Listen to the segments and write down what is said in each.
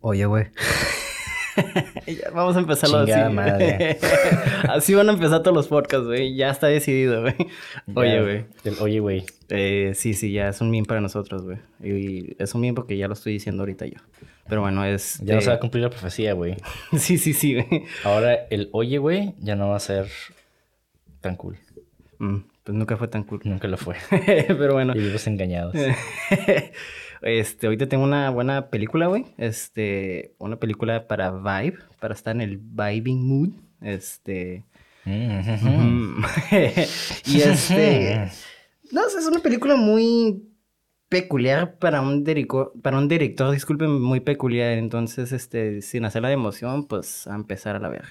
Oye, güey. Vamos a empezarlo así. Chingada madre. así van a empezar todos los podcasts, güey. Ya está decidido, güey. Oye, güey. Oye, güey. Eh, sí, sí, ya es un meme para nosotros, güey. Y es un meme porque ya lo estoy diciendo ahorita yo. Pero bueno, es... Ya no eh, se va a cumplir la profecía, güey. Sí, sí, sí, güey. Ahora el Oye, güey ya no va a ser tan cool. Mm, pues nunca fue tan cool. Nunca lo fue. Pero bueno. Y vivimos engañados. Este, ahorita tengo una buena película, güey. Este, una película para vibe, para estar en el vibing mood. Este. Mm, y este. No es una película muy peculiar para un, dirico- para un director, disculpen, muy peculiar. Entonces, este, sin hacerla de emoción, pues a empezar a la verga.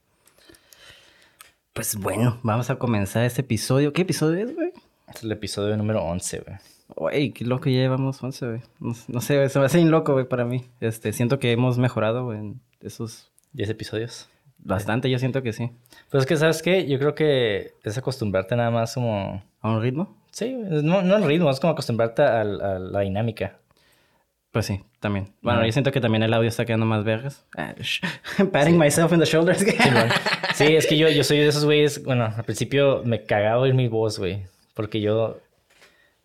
Pues bueno, vamos a comenzar este episodio. ¿Qué episodio es, güey? Es el episodio número 11, güey. Güey, qué loco, ya llevamos 11, güey. No, no sé, se me hace bien loco, güey, para mí. Este, siento que hemos mejorado, güey, en esos... 10 episodios. Bastante, yo siento que sí. Pero es que, ¿sabes qué? Yo creo que es acostumbrarte nada más como... ¿A un ritmo? Sí, no, no al ritmo, es como acostumbrarte a, la dinámica. Pues sí, también. Bueno, yo siento que también el audio está quedando más vergas. Ah, Patting myself in the shoulders. Sí, es que yo, yo soy de esos güeyes... Bueno, al principio me cagaba oír mi voz, güey. Porque yo...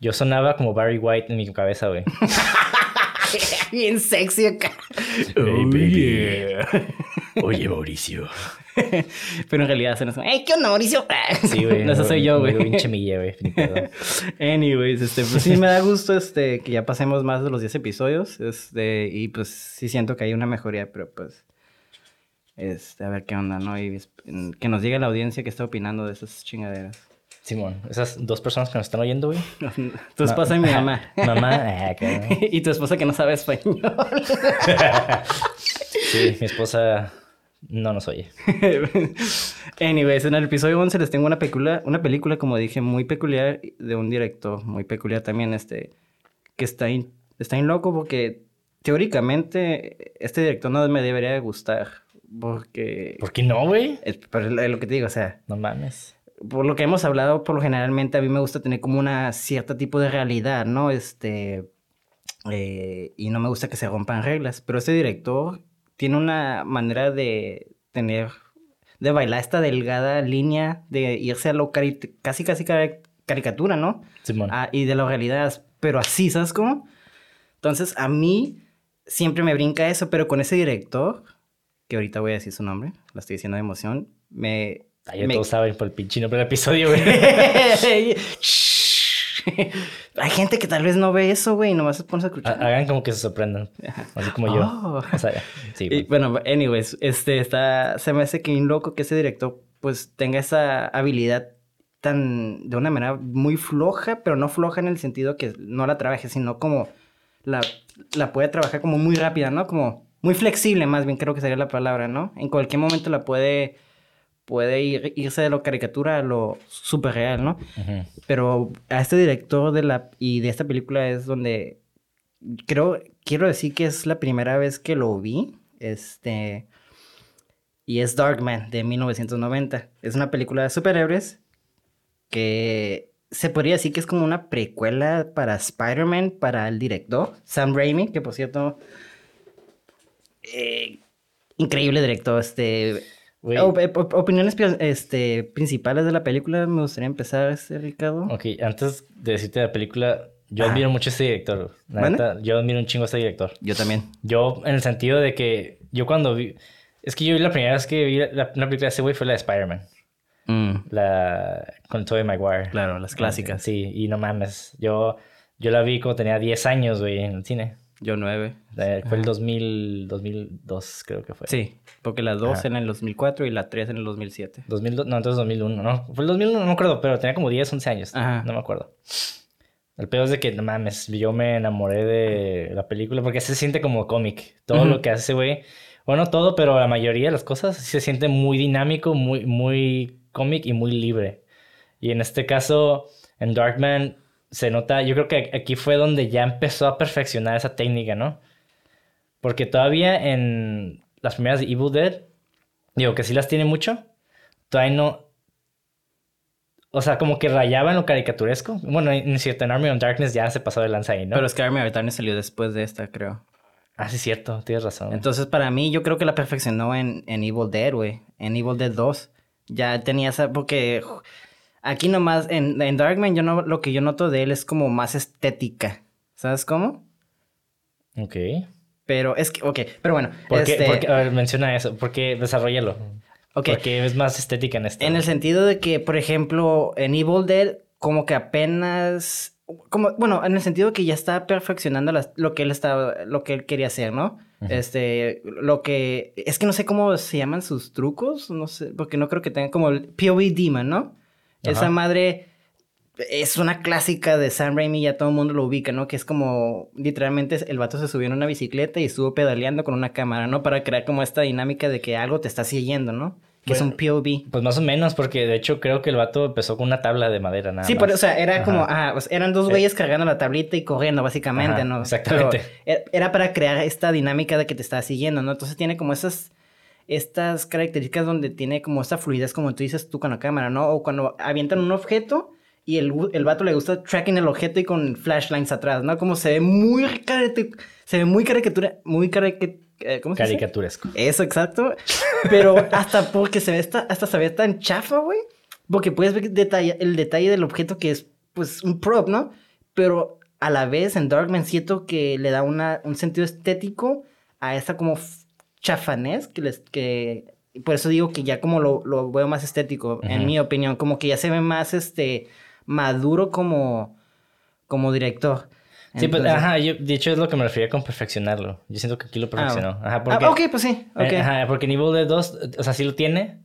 Yo sonaba como Barry White en mi cabeza, güey. bien sexy acá. Oh, yeah. Oye, Mauricio. Pero en realidad son así, ¡Ey, qué onda, Mauricio! Sí, güey. No, ese soy yo, güey. pinche mille, güey. Anyways, este, pues sí me da gusto este, que ya pasemos más de los 10 episodios. Este, y pues sí siento que hay una mejoría, pero pues. Este, a ver qué onda, ¿no? Y que nos diga la audiencia que está opinando de esas chingaderas. Simón, esas dos personas que nos están oyendo, güey. Tu esposa y mi mamá. Mamá, ah, y tu esposa que no sabe español. Sí, mi esposa no nos oye. Anyways, en el episodio 11 les tengo una película, una película, como dije, muy peculiar de un director muy peculiar también, este, que está in- está en loco porque teóricamente este director no me debería de gustar, porque, ¿Por qué no, güey? es, pero es lo que te digo, o sea, No mames. por lo que hemos hablado, por lo generalmente a mí me gusta tener como una cierta tipo de realidad, ¿no? Este, eh, y no me gusta que se rompan reglas, pero este director tiene una manera de tener, de bailar esta delgada línea, de irse a lo cari- casi, casi cari- caricatura, ¿no? Simón. Ah, y de la realidad, pero así, ¿sabes cómo? Entonces, a mí siempre me brinca eso, pero con ese director, que ahorita voy a decir su nombre, lo estoy diciendo de emoción, me... Ya me- todos saben por el pinche nombre del episodio, güey. Hay gente que tal vez no ve eso, güey, y nomás se pone a Ha- escuchar. Hagan como que se sorprendan. Así como yo. Oh. O sea, sí, Y, güey. bueno, anyways, este está, se me hace que un loco que ese director pues tenga esa habilidad tan, de una manera muy floja, pero no floja en el sentido que no la trabaje, sino como la, la puede trabajar como muy rápida, ¿no? Como muy flexible, más bien creo que sería la palabra, ¿no? En cualquier momento la puede, puede ir- irse de lo caricatura a lo súper real, ¿no? Pero a este director de la y de esta película es donde creo quiero decir que es la primera vez que lo vi, este y es Darkman de 1990. Es una película de superhéroes que se podría decir que es como una precuela para Spider-Man, para el director, Sam Raimi, que por cierto, eh, increíble director, este, Op- op- opiniones pi- este, principales de la película, me gustaría empezar, este, Ricardo. Ok, antes de decirte la película, yo Ah. admiro mucho a este director. La ¿Vale? neta, yo admiro un chingo a este director. Yo también. Yo, en el sentido de que yo cuando vi. Es que yo vi la primera vez que vi la, una película de ese güey fue la de Spider-Man. La. Con Tobey Maguire. claro, las clásicas. Sí, y no mames. Yo, yo la vi cuando tenía 10 años, güey, en el cine. Yo nueve. Eh, Fue el 2000, 2002, creo que fue. Sí, porque la dos Ajá. en el 2004 y la tres en el 2007. 2002, no, entonces 2001, ¿no? Fue el 2001, no me acuerdo, pero tenía como 10, 11 años. Ajá. No me acuerdo. El peor es de que, no mames, yo me enamoré de la película porque se siente como cómic. Todo lo que hace ese güey. Bueno, todo, pero la mayoría de las cosas se siente muy dinámico, muy, muy cómic y muy libre. Y en este caso, en Darkman, se nota, yo creo que aquí fue donde ya empezó a perfeccionar esa técnica, ¿no? Porque todavía en las primeras de Evil Dead, digo que sí las tiene mucho, todavía no. O sea, como que rayaba en lo caricaturesco. Bueno, en cierto, en Army of Darkness ya se pasó de lanza ahí, ¿no? Pero es que Army of Darkness salió después de esta, creo. Ah, sí, cierto, tienes razón. Entonces, para mí, yo creo que la perfeccionó en, en Evil Dead, güey. En Evil Dead 2. Ya tenía esa... Porque aquí nomás, en, en Darkman, yo no, lo que yo noto de él es como más estética. ¿Sabes cómo? Ok. Pero es que... Ok, pero bueno. ¿Por qué? este, por qué- A ver, menciona eso. ¿Por qué desarrollalo? ok. Porque es más estética en esto. En el sentido de que, por ejemplo, en Evil Dead, como que apenas. Como, bueno, en el sentido de que ya está perfeccionando las- lo que él estaba, lo que él quería hacer, ¿no? Este, lo que. Es que no sé cómo se llaman sus trucos, no sé, porque no creo que tengan como el POV Demon, ¿no? Esa madre es una clásica de Sam Raimi, ya todo el mundo lo ubica, ¿no? Que es como, literalmente, el vato se subió en una bicicleta y estuvo pedaleando con una cámara, ¿no? Para crear como esta dinámica de que algo te está siguiendo, ¿no? Que es un POV. Pues más o menos, porque de hecho creo que el vato empezó con una tabla de madera nada Sí, más. pero, o sea, era Ajá. como, ah, pues, eran dos güeyes cargando la tablita y corriendo, básicamente, Ajá, ¿no? exactamente. Pero era- era para crear esta dinámica de que te está siguiendo, ¿no? Entonces tiene como esas, estas características donde tiene como esta fluidez, como tú dices tú con la cámara, ¿no? O cuando avientan un objeto y el, el vato le gusta tracking el objeto y con flashlines atrás, ¿no? Como se ve muy, se ve muy caricatura, muy caricatura, ¿cómo se dice? Caricaturesco. Eso, exacto. Pero hasta porque se ve esta, hasta se ve tan chafa, güey. Porque puedes ver detalle- el detalle del objeto que es, pues, un prop, ¿no? Pero a la vez en Darkman siento que le da una, un sentido estético a esta como chafanés que les, que... Por eso digo que ya como lo, lo veo más estético, en mi opinión. Como que ya se ve más, este, maduro como, como director. Sí, pues, ajá, yo, de hecho es lo que me refería con perfeccionarlo. Yo siento que aquí lo perfeccionó. Ajá, porque, Ah, ok, pues sí. eh, ajá, porque Evil Dead 2, o sea, sí lo tiene.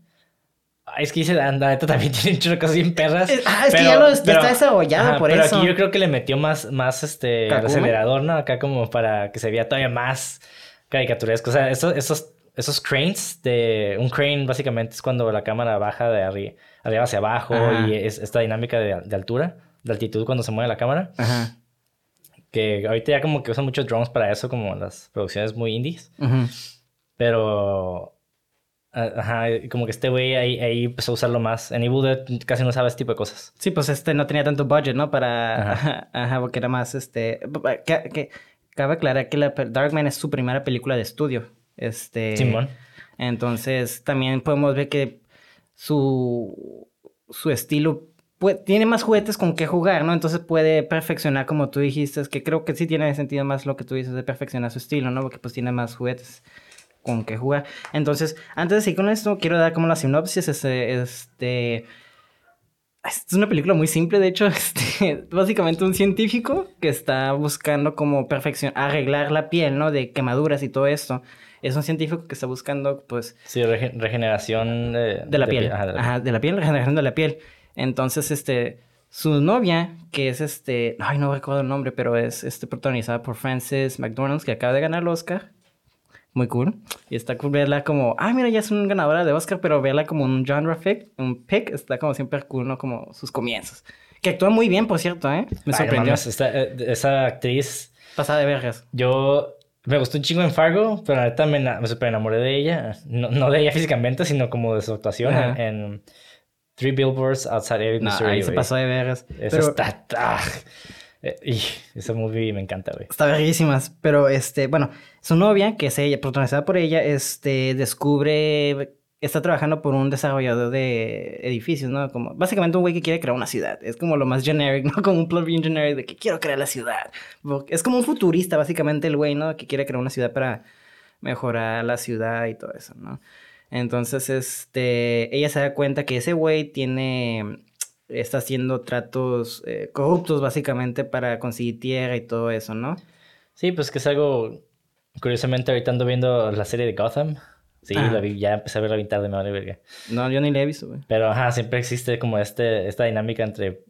Es que dice, la neta también tiene muchas cosas bien perras. Ah, es que ya lo- ya está desarrollado ajá, por pero eso. aquí yo creo que le metió más, más este acelerador, ¿no? Acá como para que se vea todavía más caricaturesco. O sea, esos, esos, esos cranes de... Un crane básicamente es cuando la cámara baja de arri- arriba hacia abajo Ajá. y es esta dinámica de, de altura, de altitud cuando se mueve la cámara. Ajá. Que ahorita ya como que usan muchos drones para eso, como las producciones muy indies. Ujú. Pero. Ajá, como que este güey ahí, ahí empezó a usarlo más. En Evil Dead casi no sabe este tipo de cosas. Sí, pues este no tenía tanto budget, ¿no? Para. Ajá. Ajá, porque era más este. Que, que- cabe aclarar que la Darkman es su primera película de estudio. Este. Simón. Entonces también podemos ver que su. Su estilo. tiene más juguetes con que jugar, ¿no? Entonces puede perfeccionar, como tú dijiste, es que creo que sí tiene sentido más lo que tú dices de perfeccionar su estilo, ¿no? Porque pues tiene más juguetes con que jugar. Entonces, antes de seguir con esto, quiero dar como la sinopsis, este, este, es una película muy simple, de hecho, este, básicamente un científico que está buscando como perfección, arreglar la piel, ¿no? De quemaduras y todo esto. Es un científico que está buscando, pues, Sí, rege- regeneración de, de la piel. Ajá, de la Ajá, de la piel, regeneración de la piel. Entonces, este, su novia, que es este, ay, no recuerdo el nombre, pero es este, protagonizada por Frances McDonald, que acaba de ganar el Oscar. Muy cool. Y está cool verla como, ah, mira, ya es una ganadora de Oscar, pero verla como un genre pick, un pick, está como siempre cool, ¿no? Como sus comienzos. Que actúa muy bien, por cierto, ¿eh? Me Ay, sorprendió. mames, esta- eh, esa actriz, Pasada de vergas. yo me gustó un chingo en Fargo, pero la neta me, me super enamoré de ella. No, no de ella físicamente, sino como de su actuación Ajá. en, Three Billboards Outside Ebbing, No, Missouri. ahí se pasó de vergas. Esa Pero- está... ah, eh, esa movie me encanta, güey. Está verguísimas, pero este, bueno, su novia, que es ella, protagonizada por ella, este, descubre está trabajando por un desarrollador de edificios, ¿no? Como básicamente un güey que quiere crear una ciudad. Es como lo más generic, ¿no? Como un plot bien generic de que quiero crear la ciudad. Es como un futurista, básicamente, el güey, ¿no? Que quiere crear una ciudad para mejorar la ciudad y todo eso, ¿no? Entonces, este, ella se da cuenta que ese güey tiene, está haciendo tratos eh, corruptos, básicamente, para conseguir tierra y todo eso, ¿no? Sí, pues que es algo, curiosamente, ahorita ando viendo la serie de Gotham. Sí, la vi, ya empecé a ver la mitad de madre verga. No, yo ni la he visto, güey. Pero ajá, siempre existe como este, esta dinámica entre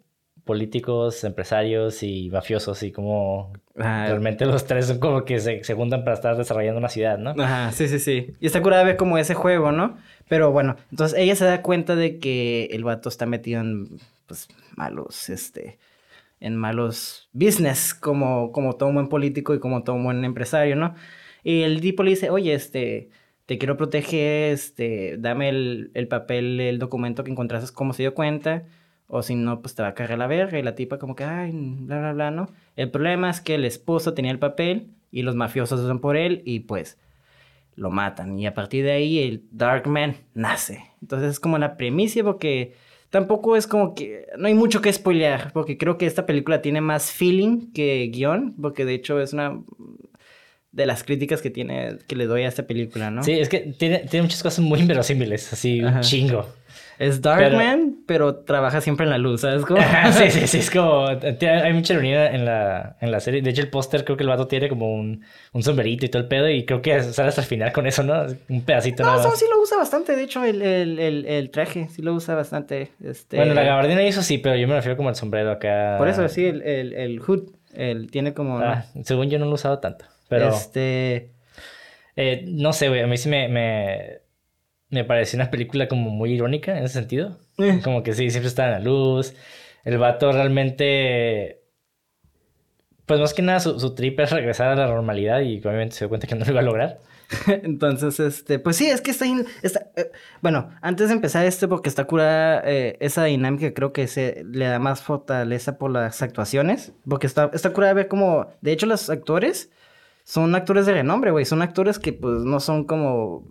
políticos, empresarios y mafiosos y como realmente los tres son como que se, se, juntan para estar desarrollando una ciudad, ¿no? Ajá, sí, sí, sí. Y está curada ver como ese juego, ¿no? Pero bueno, entonces ella se da cuenta de que el vato está metido en, pues, malos, este, en malos business, como, como todo buen político y como todo buen empresario, ¿no? Y el tipo le dice, oye, este, te quiero proteger, este, dame el, el papel, el documento que encontraste, cómo se dio cuenta, o si no, pues te va a cargar la verga, y la tipa como que, ay, bla, bla, bla, ¿no? El problema es que el esposo tenía el papel, y los mafiosos son por él, y pues lo matan, y a partir de ahí el Darkman nace. Entonces es como la premisa, porque tampoco es como que, no hay mucho que spoilear, porque creo que esta película tiene más feeling que guion, porque de hecho es una de las críticas que tiene, que le doy a esta película, ¿no? Sí, es que tiene, tiene muchas cosas muy inverosímiles, así un chingo. Es Darkman, pero... trabaja siempre en la luz, ¿sabes cómo? sí, sí, sí, es como... Hay mucha ironía en la, en la serie. De hecho, el póster creo que el vato tiene como un, un sombrerito y todo el pedo y creo que sale hasta el final con eso, ¿no? Un pedacito. No, no sí lo usa bastante, de hecho, el, el, el, el, traje, sí lo usa bastante. Este... Bueno, la gabardina hizo sí, pero yo me refiero como al sombrero acá. Por eso, sí, el, el, el hood, el, tiene como... Ah, según yo no lo he usado tanto. Pero. Este. Eh, no sé, güey. A mí sí me, me, me, pareció una película como muy irónica en ese sentido. Eh. Como que sí, siempre está en la luz. El vato realmente. Pues más que nada su, su trip es regresar a la normalidad y obviamente se dio cuenta que no lo iba a lograr. Entonces, este, pues sí, es que está, está eh, bueno, antes de empezar este, porque está curada eh, esa dinámica, creo que se le da más fortaleza por las actuaciones, porque está, está curada ver como, de hecho, los actores son actores de renombre, güey. Son actores que, pues, no son como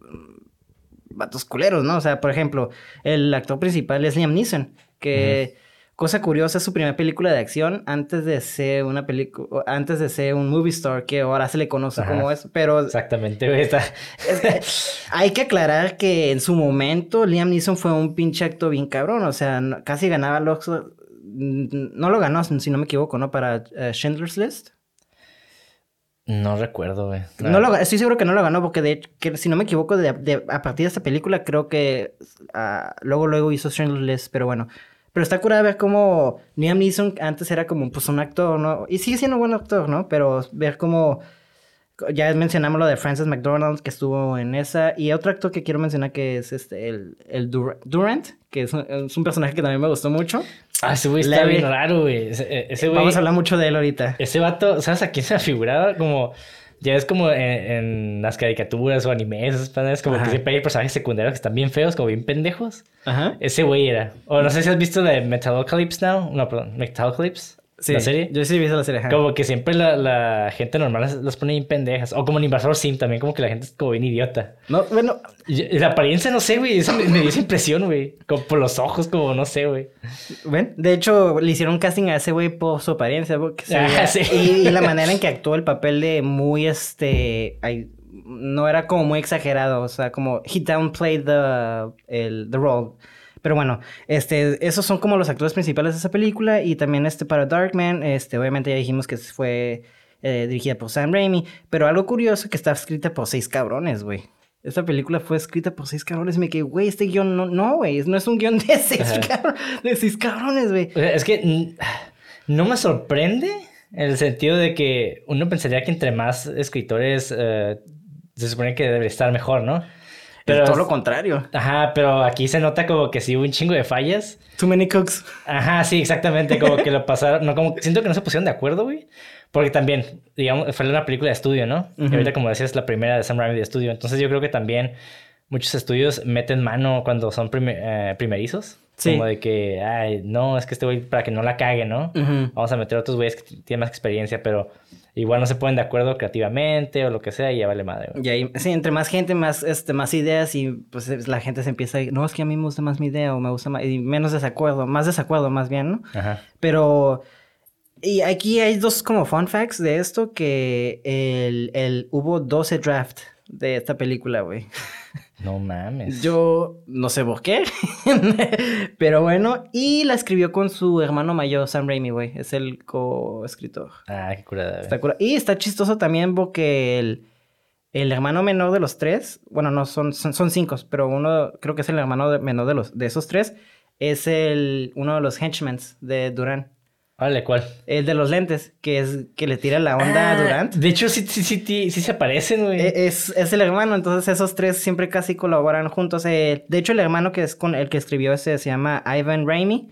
vatos culeros, ¿no? O sea, por ejemplo, el actor principal es Liam Neeson, que, cosa curiosa, es su primera película de acción antes de ser una película, antes de ser un movie star, que ahora se le conoce como eso, pero... Exactamente, güey. hay que aclarar que en su momento Liam Neeson fue un pinche acto bien cabrón, o sea, casi ganaba el No lo ganó, si no me equivoco, ¿no? Para uh, Schindler's List. No recuerdo, güey. No lo, estoy seguro que no lo ganó porque de hecho, que, si no me equivoco, de, a partir de esta película creo que uh, luego luego hizo List, pero bueno. Pero está curada ver cómo Liam Neeson antes era como pues un actor, ¿no? Y sigue siendo un buen actor, ¿no? Pero ver cómo ya mencionamos lo de Francis McDonald, que estuvo en esa. Y otro actor que quiero mencionar que es este, el, el Durant, que es un, personaje que también me gustó mucho. Ah, ese güey está bien raro, güey. Ese, Vamos a hablar mucho de él ahorita. Ese vato, ¿sabes a quién se ha figurado? Como... Ya es como en, las caricaturas o animes, es como que siempre hay personajes secundarios que están bien feos, como bien pendejos. Ajá. Ese güey era. O no sé si has visto de Metalocalypse now. No, perdón, Metalocalypse. Sí, ¿La serie? Yo sí he visto la serie. Como que siempre la, la gente normal las, pone bien pendejas. O como en Invasor Sim también, como que la gente es como bien idiota. No, bueno. la apariencia, no sé, güey. Eso me, dio esa impresión, güey. Como por los ojos, como no sé, güey. Bueno, de hecho, le hicieron casting a ese güey por su apariencia. Porque ah, sí. y, y, la manera en que actuó el papel de muy, este. no era como muy exagerado. O sea, como he downplayed the, el, the role. Pero bueno, este, esos son como los actores principales de esa película. Y también este para Darkman, este, obviamente ya dijimos que fue eh, dirigida por Sam Raimi. Pero algo curioso que está escrita por seis cabrones, güey. Esta película fue escrita por seis cabrones. Me quedé, güey, este guion no, no, güey. No es un guion de seis, cabrones, de seis cabrones, güey. Es que no me sorprende en el sentido de que uno pensaría que entre más escritores eh, se supone que debe estar mejor, ¿no? Pero todo lo contrario. Ajá, pero aquí se nota como que sí hubo un chingo de fallas. Too many cooks. Ajá, sí, exactamente. Como que lo pasaron. No, como siento que no se pusieron de acuerdo, güey. Porque también, digamos, fue una película de estudio, ¿no? Y ahorita, como decías, es la primera de Sam Raimi de estudio. Entonces yo creo que también muchos estudios meten mano cuando son primer- eh, primerizos. Sí. Como de que, ay, no, es que este güey, para que no la cague, ¿no? Vamos a meter otros güeyes que tienen más experiencia, pero igual no se ponen de acuerdo creativamente o lo que sea y ya vale madre, güey. Y ahí, sí, entre más gente, más, este, más ideas y pues es- la gente se empieza a ir, no, es que a mí me gusta más mi idea o me gusta más, y menos desacuerdo, más desacuerdo más bien, ¿no? Ajá. Pero, y aquí hay dos como fun facts de esto, que el, el, hubo 12 draft de esta película, güey. No mames. Yo no sé por qué, pero bueno, y la escribió con su hermano mayor, Sam Raimi, güey, es el co-escritor. Ah, qué curada. Está cura- Y está chistoso también porque el, el hermano menor de los tres, bueno, no, son, son, son cinco, pero uno creo que es el hermano menor de, los, de esos tres, es el, uno de los henchmen de Durán. Vale, ¿cuál? El de los lentes, que es que le tira la onda a Ah, Durant. De hecho, sí, sí, sí, sí, sí se parecen, güey. E- Es, es el hermano, entonces esos tres siempre casi colaboran juntos. Eh, de hecho, el hermano que es con el que escribió ese se llama Ivan Raimi.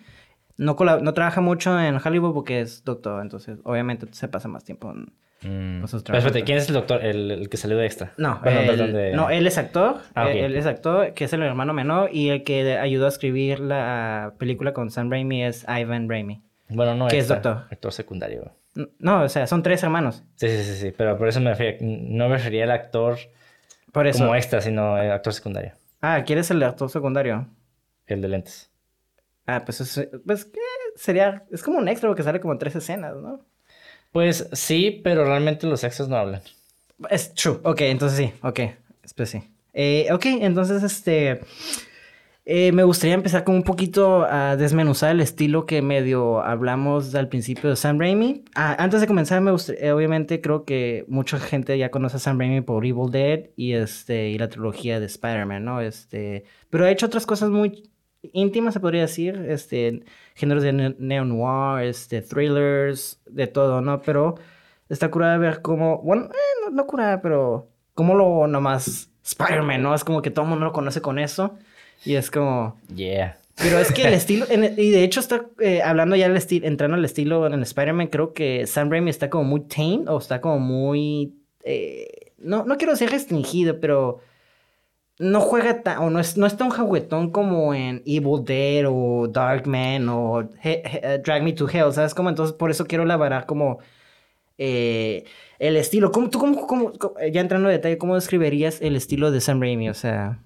No, no trabaja mucho en Hollywood porque es doctor, entonces obviamente se pasa más tiempo en, Mm. Pero espérate. ¿quién es el doctor? El, el que salió de extra. No, Perdón, él, perdón, de- no, él es actor. Ah, ok. él, él es actor, que es el hermano menor. Y el que ayudó a escribir la película con Sam Raimi es Ivan Raimi. Bueno, no que es doctor. Actor secundario. No, o sea, son tres hermanos. Sí, sí, sí, sí. Pero por eso me refería. No me refería al actor Por eso. como extra, sino el actor secundario. Ah, ¿quieres el actor secundario? El de lentes. Ah, pues, es, pues ¿qué? sería. Es como un extra porque sale como en tres escenas, ¿no? Pues sí, pero realmente los extras no hablan. Es true. Ok, entonces sí. Ok, pues sí. Eh, ok, entonces este. Eh, me gustaría empezar con un poquito a desmenuzar el estilo que medio hablamos al principio de Sam Raimi. Ah, antes de comenzar, eh, obviamente creo que mucha gente ya conoce a Sam Raimi por Evil Dead y, este, y la trilogía de Spider-Man, ¿no? Este, pero ha hecho otras cosas muy íntimas, se podría decir, este, géneros de ne- este, thrillers, de todo, ¿no? Pero está curada ver cómo, bueno, eh, no, no curada, pero cómo lo nomás Spider-Man, ¿no? Es como que todo el mundo lo conoce con eso y es como... Yeah. Pero es que el estilo, en el- y de hecho está eh, hablando ya del estilo, entrando al estilo en Spider-Man, creo que Sam Raimi está como muy tame o está como muy, eh, no, no quiero decir restringido, pero no juega tan, o no es, no es tan juguetón como en Evil Dead o Darkman o He- He- eh, Drag Me to Hell, ¿sabes? Como entonces por eso quiero elaborar como eh, el estilo. ¿Cómo, ¿Tú cómo, cómo- cómo- ya entrando en detalle, cómo describirías el estilo de Sam Raimi? O sea...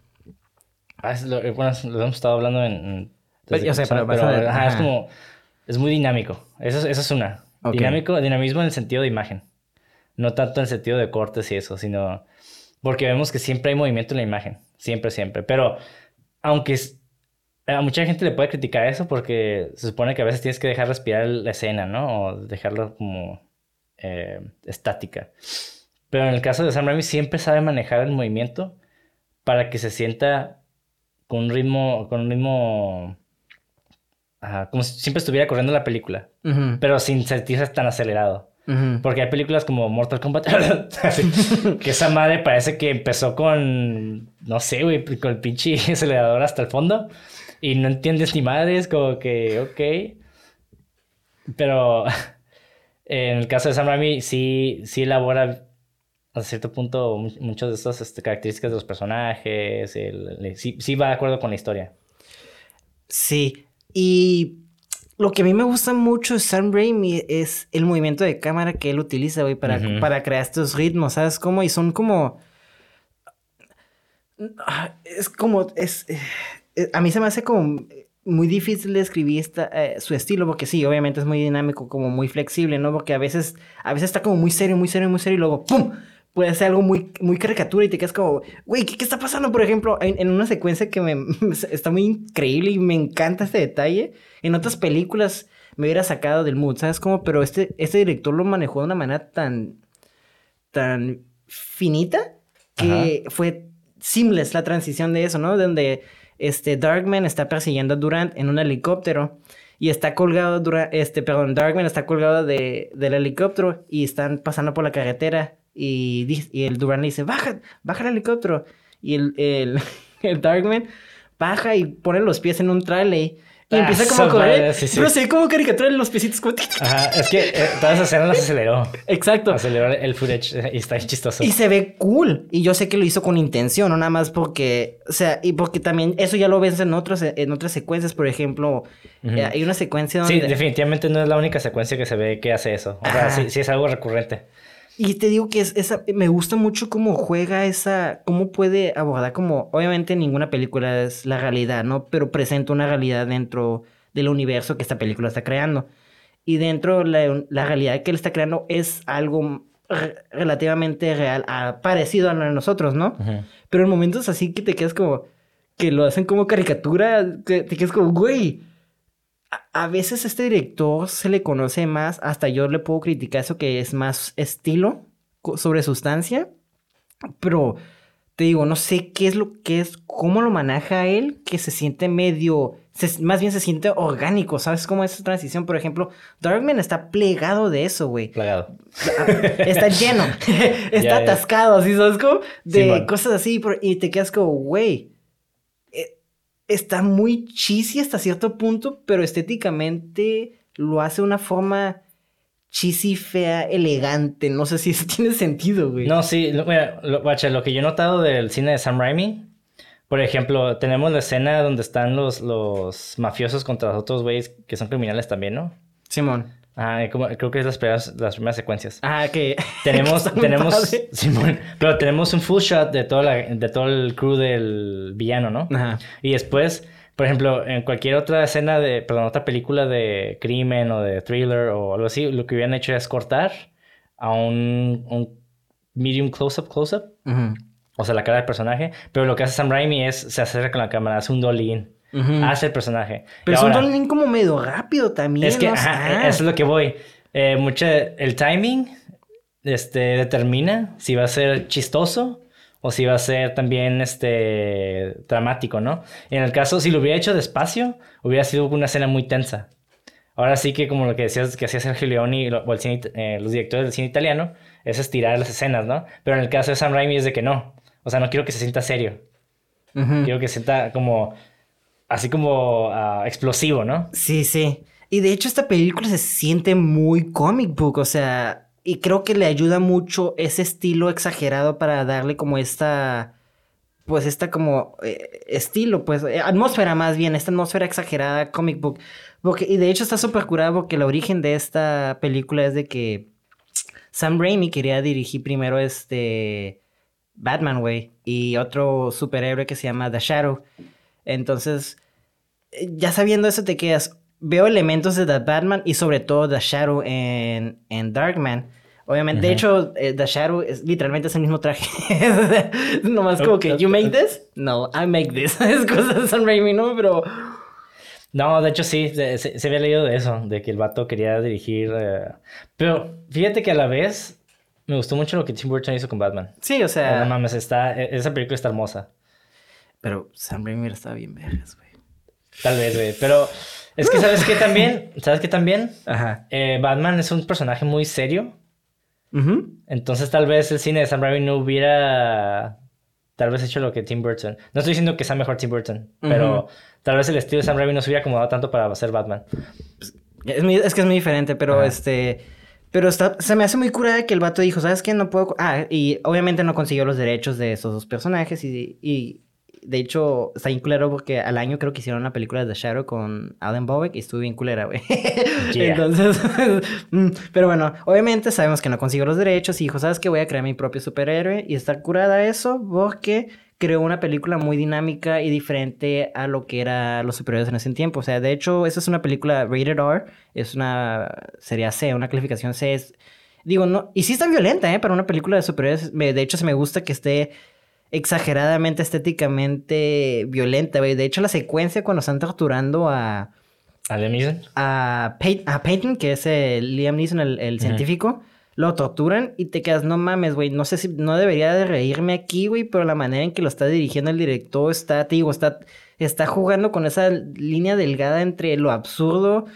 Ah, es lo, eh, bueno, lo hemos estado hablando en... Pues, yo sé, pero empezamos, vas a ver, ajá, es ajá. como... Es muy dinámico. Eso, es- eso es una. Ok. Dinámico, dinamismo en el sentido de imagen. No tanto en el sentido de cortes y eso, sino... Porque vemos que siempre hay movimiento en la imagen. Siempre, siempre. Pero, aunque es- a mucha gente le puede criticar eso porque se supone que a veces tienes que dejar respirar la escena, ¿no? O dejarlo como eh, estática. Pero en el caso de Sam Raimi siempre sabe manejar el movimiento para que se sienta con un ritmo, con un ritmo, ajá, como si siempre estuviera corriendo la película, ujú, pero sin sentirse tan acelerado. ujú. Porque hay películas como Mortal Kombat, que esa madre parece que empezó con, no sé, güey, con el pinche acelerador hasta el fondo y no entiendes ni madres, como que, ok. Pero en el caso de Sam Raimi, sí, sí elabora a cierto punto mu- muchas de estas este, características de los personajes, el- el- sí, sí va de acuerdo con la historia. Sí, y lo que a mí me gusta mucho de Sam Raimi es el movimiento de cámara que él utiliza, güey, para, para crear estos ritmos, ¿sabes cómo? Y son como... Es como... Es, eh, a mí se me hace como muy difícil describir esta, eh, su estilo, porque sí, obviamente es muy dinámico, como muy flexible, ¿no? Porque a veces, a veces está como muy serio, muy serio, muy serio, y luego ¡pum! Puede ser algo muy, muy caricatura y te quedas como, güey, ¿qué, qué está pasando? Por ejemplo, en, en una secuencia que me, está muy increíble y me encanta este detalle. En otras películas me hubiera sacado del mood, ¿sabes cómo? Pero este, este director lo manejó de una manera tan, tan finita que fue seamless la transición de eso, ¿no? Donde este Darkman está persiguiendo a Durant en un helicóptero y está colgado, Dura- este, perdón, Darkman está colgado de, del helicóptero y están pasando por la carretera y, el Durant le dice, baja, baja el helicóptero. Y el, el, el Darkman baja y pone los pies en un trailer Y Ah, empieza como a correr. sí, sí. Pero se ve como caricatura en los piecitos. Como... Ajá, es que eh, toda esa escena las aceleró. Exacto. Aceleró el footage eh, y está chistoso. Y se ve cool. Y yo sé que lo hizo con intención, no nada más porque. O sea, y porque también eso ya lo ves en, otros, en otras secuencias. Por ejemplo, eh, hay una secuencia Sí, donde. definitivamente no es la única secuencia que se ve que hace eso. O sea, sí, sí es algo recurrente. Y te digo que es, esa, me gusta mucho cómo juega esa, cómo puede abordar como, obviamente ninguna película es la realidad, ¿no? Pero presenta una realidad dentro del universo que esta película está creando. Y dentro la, la realidad que él está creando es algo re- relativamente real, a- parecido a lo de nosotros, ¿no? Ujú. Pero en momentos así que te quedas como, que lo hacen como caricatura, que te quedas como, güey. A, a veces este director se le conoce más, hasta yo le puedo criticar eso que es más estilo sobre sustancia, pero te digo, no sé qué es lo que es, cómo lo maneja él, que se siente medio, se- más bien se siente orgánico, ¿sabes cómo es esa transición? Por ejemplo, Darkman está plegado de eso, güey. Plagado. Está lleno, está atascado, así, ¿sabes cómo? De cosas así, por- y te quedas como, güey, está muy cheesy hasta cierto punto, pero estéticamente lo hace de una forma cheesy, fea, elegante. No sé si eso tiene sentido, güey. No, sí, lo, mira, lo, guacha, lo que yo he notado del cine de Sam Raimi, por ejemplo, tenemos la escena donde están los, los mafiosos contra los otros güeyes que son criminales también, ¿no? Simón. Ah, como- creo que es las primeras, las primeras secuencias. Ah, que... Tenemos, tenemos. Simón, pero tenemos un full shot de, toda la- de todo el crew del villano, ¿no? Ajá. Y después, por ejemplo, en cualquier otra escena de, perdón, otra película de crimen o de thriller o algo así, lo que hubieran hecho es cortar a un, un medium close-up, close-up, o sea, la cara del personaje, pero lo que hace Sam Raimi es, se acerca con la cámara, hace un dolly in, Ujú. hace el personaje. Pero Y es un Dolin como medio rápido también. es que, no ajá, eso es lo que voy. Eh, mucha, el timing este, determina si va a ser chistoso o si va a ser también este, dramático, ¿no? En el caso, si lo hubiera hecho despacio, hubiera sido una escena muy tensa. Ahora sí que como lo que decías que hacía Sergio Leone y lo- cine eh, los directores del cine italiano, es estirar las escenas, ¿no? Pero en el caso de Sam Raimi es de que no. O sea, no quiero que se sienta serio. Ujú. Quiero que se sienta como... Así como ah, explosivo, ¿no? Sí, sí. Y de hecho esta película se siente muy comic book, o sea, y creo que le ayuda mucho ese estilo exagerado para darle como esta, pues esta como eh, estilo, pues eh, atmósfera más bien, esta atmósfera exagerada comic book. Y de hecho está súper curado porque el origen de esta película es de que Sam Raimi quería dirigir primero este Batman, güey, y otro superhéroe que se llama The Shadow. Entonces, ya sabiendo eso te quedas, veo elementos de The Batman y sobre todo The Shadow en, en Darkman. Obviamente, de Ujú. hecho, eh, The Shadow es literalmente es el mismo traje. Nomás como que, ¿you make this? No, I make this. es cosa de Sam Raimi, ¿no? Pero... No, de hecho sí, se, se- había leído de eso, de que el vato quería dirigir. eh, Pero fíjate que a la vez me gustó mucho lo que Tim Burton hizo con Batman. Sí, o sea... no mames, está, e- esa película está hermosa. Pero Sam Raimi estaba bien vergas, güey. Tal vez, güey. Pero es que, ¿sabes qué también? ¿Sabes qué también? Ajá. Eh, Batman es un personaje muy serio. Entonces tal vez el cine de Sam Raimi no hubiera tal vez hecho lo que Tim Burton. No estoy diciendo que sea mejor Tim Burton, pero Ujú. tal vez el estilo de Sam Raimi no se hubiera acomodado tanto para hacer Batman. Es, muy- es que es muy diferente, pero Ajá. este... Pero está, se me hace muy curada que el vato dijo, ¿sabes qué? No puedo... co-". Ah, y obviamente no consiguió los derechos de esos dos personajes y... y de hecho, está bien culero porque al año creo que hicieron una película de The Shadow con Alan Bobeck y estuvo bien culera, güey. Yeah. Entonces, mm, pero bueno, obviamente sabemos que no consiguió los derechos y dijo, ¿sabes qué? Voy a crear mi propio superhéroe y está curada eso porque creó una película muy dinámica y diferente a lo que eran los superhéroes en ese tiempo. O sea, de hecho, esa es una película rated R, es una serie C, una calificación C. Es, digo, no, y sí está violenta, ¿eh? Para una película de superhéroes, de hecho, se me gusta que esté exageradamente, estéticamente violenta, güey. De hecho, la secuencia cuando están torturando a ¿A Liam Neeson? a, Pey- a Peyton, que es el Liam Neeson, el, científico, lo torturan y te quedas, no mames, güey, no sé si, no debería de reírme aquí, güey, pero la manera en que lo está dirigiendo el director está, te digo, está, está jugando con esa línea delgada entre lo absurdo,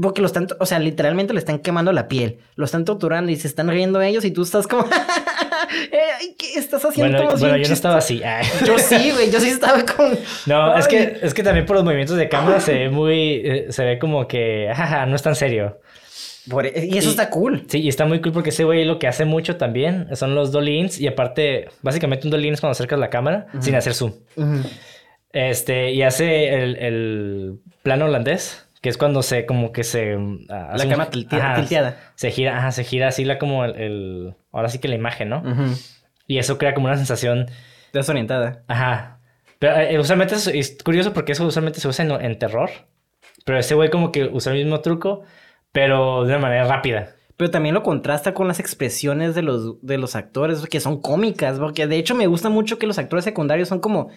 porque lo están, o sea, literalmente le están quemando la piel, lo están torturando y se están riendo ellos y tú estás como, ¿Qué estás haciendo? Bueno, bueno yo no estaba así. Yo sí, güey. Yo sí estaba con. No, es que, es que también por los movimientos de cámara se ve muy. Eh, se ve como que. Jaja, no es tan serio. E, y eso está cool. Sí, y está muy cool porque ese güey lo que hace mucho también son los dolly y aparte, básicamente un dolly es cuando acercas la cámara sin hacer zoom. Este, y hace el, el, plano holandés, que es cuando se, como que se... Ah, la cámara tilteada. Se gira, ajá, se gira así la como el, ahora sí que la imagen, ¿no? Y eso crea como una sensación... Desorientada. Ajá. Pero eh, usualmente es, curioso porque eso usualmente se usa en, terror. Pero ese güey como que usa el mismo truco, pero de una manera rápida. Pero también lo contrasta con las expresiones de los, de los actores, que son cómicas, porque de hecho me gusta mucho que los actores secundarios son como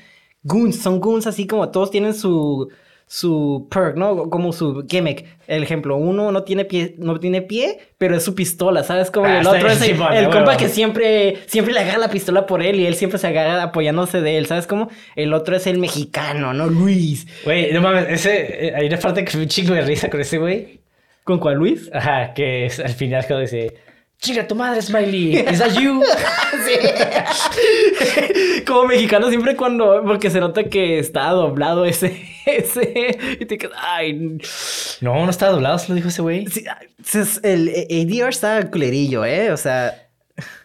goons, son goons así como todos tienen su su perk, ¿no? Como su gimmick. El ejemplo, uno no tiene pie, no tiene pie, pero es su pistola, ¿sabes? Como ah, el otro es el, compa que siempre, siempre le agarra la pistola por él y él siempre se agarra apoyándose de él, ¿sabes? Como el otro es el mexicano, ¿no? Luis. Güey, no mames, ese, eh, hay una parte que me chingo de risa con ese güey. ¿Con cuál, Luis? Ajá, que es, al final cuando dice, Chinga tu madre, Smiley. ¿Es that you? sí. Como mexicano, siempre cuando. Porque se nota que está doblado ese. ese y te quedas. Ay. No, no está doblado, se lo dijo ese güey. Sí, el ADR está culerillo, ¿eh? O sea.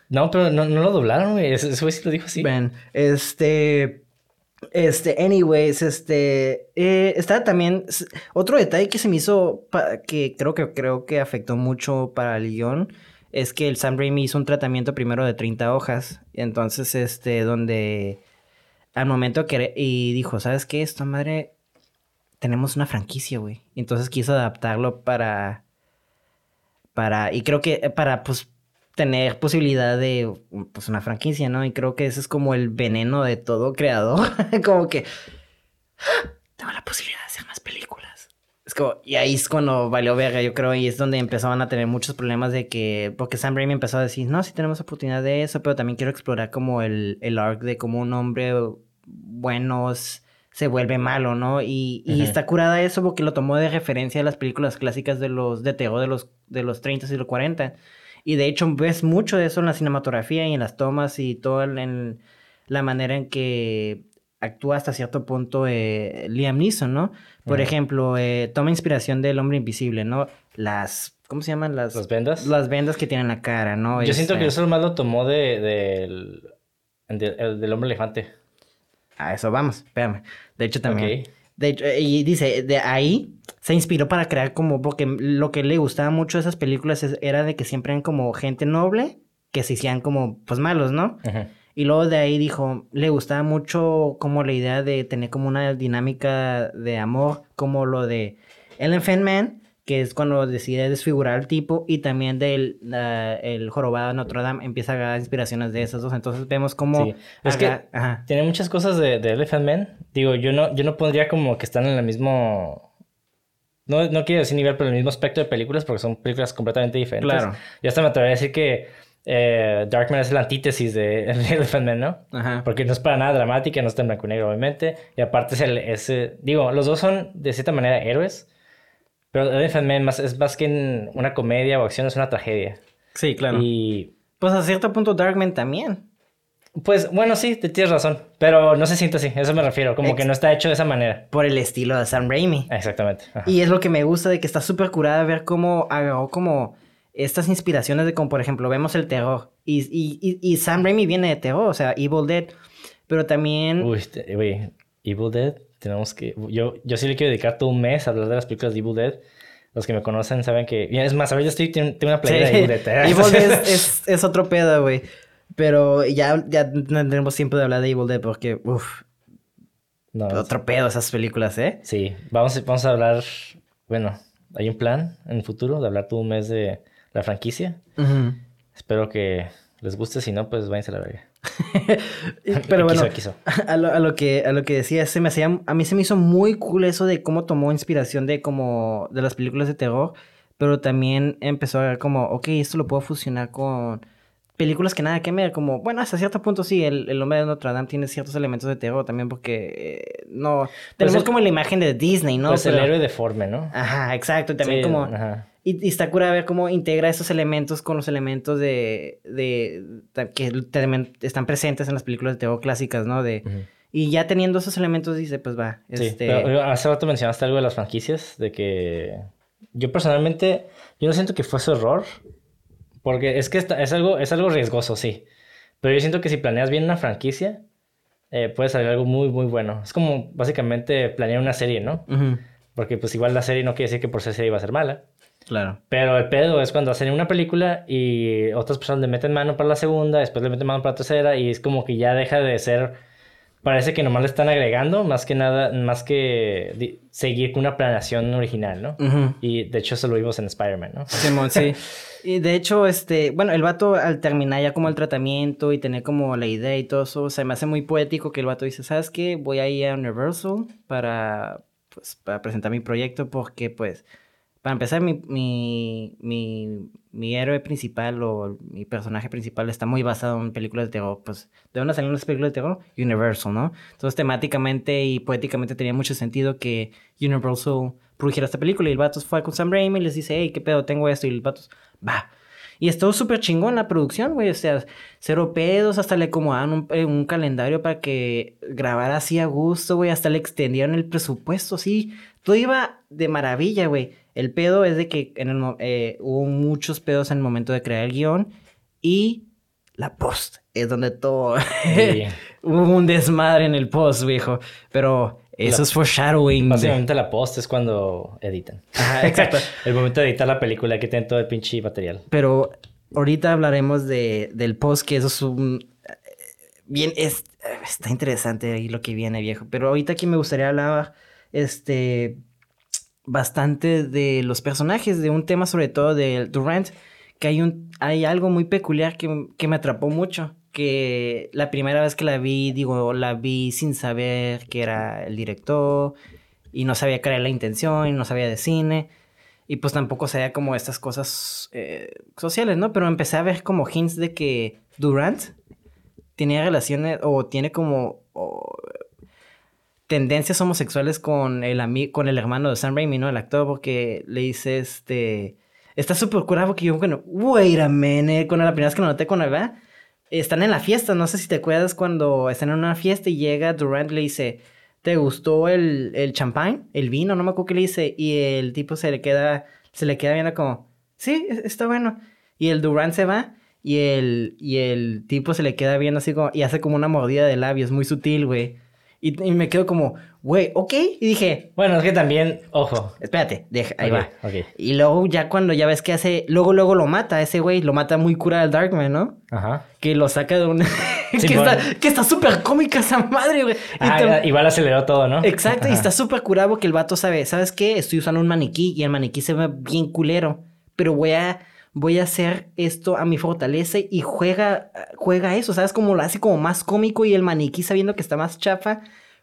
No, pero no, no lo doblaron, güey. Ese güey sí lo dijo así. Ven, este. Este, anyways, este, eh, está también otro detalle que se me hizo, que creo que creo que afectó mucho para el guion, es que el Sam Raimi hizo un tratamiento primero de 30 hojas. Entonces, este, donde al momento que... Y dijo, ¿sabes qué? Esta madre... Tenemos una franquicia, güey. Entonces quiso adaptarlo para... Para... Y creo que para, pues, tener posibilidad de, pues, una franquicia, ¿no? Y creo que ese es como el veneno de todo creador. como que... ¡Ah! Tengo la posibilidad de hacer más películas y ahí es cuando valió verga, yo creo, y es donde empezaban a tener muchos problemas de que, porque Sam Raimi empezó a decir, no, sí tenemos oportunidad de eso, pero también quiero explorar como el, el arc de cómo un hombre bueno se vuelve malo, ¿no? Y, y está curada eso porque lo tomó de referencia a las películas clásicas de los de terror de los, de los 30 y los 40. Y de hecho ves mucho de eso en la cinematografía y en las tomas y todo en la manera en que actúa hasta cierto punto eh, Liam Neeson, ¿no? Por ejemplo, eh, toma inspiración del hombre invisible, ¿no? Las, ¿cómo se llaman? Las, ¿Las vendas. Las vendas que tienen la cara, ¿no? Yo siento que este eso más lo tomó de, del hombre elefante. A eso vamos, espérame. De hecho, también. De hecho, y dice, de ahí se inspiró para crear como, porque lo que le gustaba mucho de esas películas era de que siempre eran como gente noble que se hacían como, pues malos, ¿no? Ajá. Y luego de ahí dijo, le gustaba mucho como la idea de tener como una dinámica de amor, como lo de Elephant Man, que es cuando decide desfigurar al tipo, y también del el jorobado de Notre Dame empieza a dar inspiraciones de esas dos. Entonces vemos como... Es que tiene muchas cosas de, de, Elephant Man. Digo, yo no, yo no pondría como que están en el mismo... No, no quiero decir nivel, pero el mismo aspecto de películas, porque son películas completamente diferentes. Claro. Yo hasta me atrevería a decir que eh, Darkman es la antítesis de Elephant Man, ¿no? Ajá. Porque no es para nada dramática, no está en blanco y negro, obviamente. Y aparte es el. ese digo, los dos son de cierta manera héroes. Pero Elephant Man más, es más que una comedia o acción, es una tragedia. Sí, claro. Y. Pues a cierto punto, Darkman también. Pues bueno, sí, tienes razón. Pero no se siente así, eso me refiero. Como que no está hecho de esa manera. Por el estilo de Sam Raimi. Exactamente. Y es lo que me gusta de que está súper curada ver cómo agarró como estas inspiraciones de como, por ejemplo, vemos el terror. Y, y, y, Sam Raimi viene de terror, o sea, Evil Dead. Pero también... Uy, este, güey, Evil Dead, tenemos que... Yo, yo sí le quiero dedicar todo un mes a hablar de las películas de Evil Dead. Los que me conocen saben que... Es más, ahorita estoy, tengo una playera de Evil Dead. Evil Dead es, es, otro pedo, güey. Pero ya, ya no tenemos tiempo de hablar de Evil Dead porque... Uf, no, otro pedo esas películas, ¿eh? Sí, vamos, vamos a hablar... Bueno, hay un plan en el futuro de hablar todo un mes de la franquicia. Espero que les guste, si no, pues váyanse a la verga. Pero bueno, A, lo, que, a lo que decía, se me hacía, a mí se me hizo muy cool eso de cómo tomó inspiración de como de las películas de terror, pero también empezó a ver como, ok, esto lo puedo fusionar con películas que nada que ver, como, bueno, hasta cierto punto sí, el, el hombre de Notre Dame tiene ciertos elementos de terror también porque eh, no, tenemos el- como la imagen de Disney, ¿no? Pues el Pero- héroe deforme, ¿no? Ajá, exacto, y también Sí, como... ajá. Y, y está cura ver cómo integra esos elementos con los elementos de, de, de- que están presentes en las películas de terror clásicas, ¿no? De, Ujú. y ya teniendo esos elementos dice, pues va, Sí, este... pero hace rato mencionaste algo de las franquicias, de que yo personalmente, yo no siento que fue su error, porque es que esta- es algo, es algo riesgoso, sí, pero yo siento que si planeas bien una franquicia, eh, puede salir algo muy, muy bueno. Es como básicamente planear una serie, ¿no? Ujú, Porque pues igual la serie no quiere decir que por ser serie va a ser mala. Claro. Pero el pedo es cuando hacen una película y otras personas le meten mano para la segunda, después le meten mano para la tercera y es como que ya deja de ser... Parece que nomás le están agregando más que nada, más que seguir con una planeación original, ¿no? Ujú. Y de hecho eso lo vimos en Spider-Man, ¿no? Simón, sí. Y de hecho, este, bueno, el vato al terminar ya como el tratamiento y tener como la idea y todo eso, se me hace muy poético que el vato dice, ¿sabes qué? Voy a ir a Universal para, pues, para presentar mi proyecto porque, pues, para empezar, mi, mi, mi, mi héroe principal o mi personaje principal está muy basado en películas de terror, pues, ¿de dónde salieron las películas de terror? Universal, ¿no? Entonces, temáticamente y poéticamente tenía mucho sentido que Universal produjera esta película y el vato fue con Sam Raimi y les dice, hey, ¿qué pedo? Tengo esto y el vato, va. Y estuvo súper chingón la producción, güey. O sea, cero pedos. Hasta le acomodaron un, eh, un calendario para que grabara así a gusto, güey. Hasta le extendieron el presupuesto, sí. Todo iba de maravilla, güey. El pedo es de que en el, eh, hubo muchos pedos en el momento de crear el guion. Y la post es donde todo... Hubo un desmadre en el post, viejo. Pero eso La- es foreshadowing. de- básicamente la post es cuando editan. Ajá, exacto. el momento de editar la película que tienen todo el pinche material. Pero ahorita hablaremos de, del post, que eso es un... eh, Bien, es, está interesante ahí lo que viene, viejo. Pero ahorita aquí me gustaría hablar, este, bastante de los personajes, de un tema sobre todo de Durant, que hay, un, hay algo muy peculiar que, que me atrapó mucho. Que la primera vez que la vi, digo, la vi sin saber que era el director y no sabía cuál era la intención y no sabía de cine. Y pues tampoco sabía como estas cosas eh, sociales, ¿no? Pero empecé a ver como hints de que Durant tenía relaciones o tiene como tendencias homosexuales con el, ami- con el hermano de Sam Raimi, ¿no? El actor, porque le dice este... Está súper curado porque yo, bueno, wait a minute, con la primera vez que lo noté con ¿verdad? Están en la fiesta, no sé si te acuerdas cuando están en una fiesta y llega Durant y le dice, ¿te gustó el, el champán? El vino, no me acuerdo qué le dice. Y el tipo se le queda, se le queda viendo como, sí, es- está bueno. Y el Durant se va y el, y el tipo se le queda viendo así como, y hace como una mordida de labios, muy sutil, güey. Y, y me quedo como, güey, ok. Y dije, Bueno, es que también, ojo. espérate, deja, ahí va. Y luego ya cuando ya ves que hace, luego luego lo mata ese güey, lo mata muy cura al Darkman, ¿no? Ajá. Que lo saca de una... que, está, que está súper cómica esa madre, güey. Y Ah, igual aceleró todo, ¿no? Exacto, y está súper curado que el vato sabe, ¿sabes qué? Estoy usando un maniquí y el maniquí se ve bien culero, pero voy a, voy a hacer esto a mi fortaleza y juega, juega eso, ¿sabes? Como lo hace como más cómico y el maniquí sabiendo que está más chafa,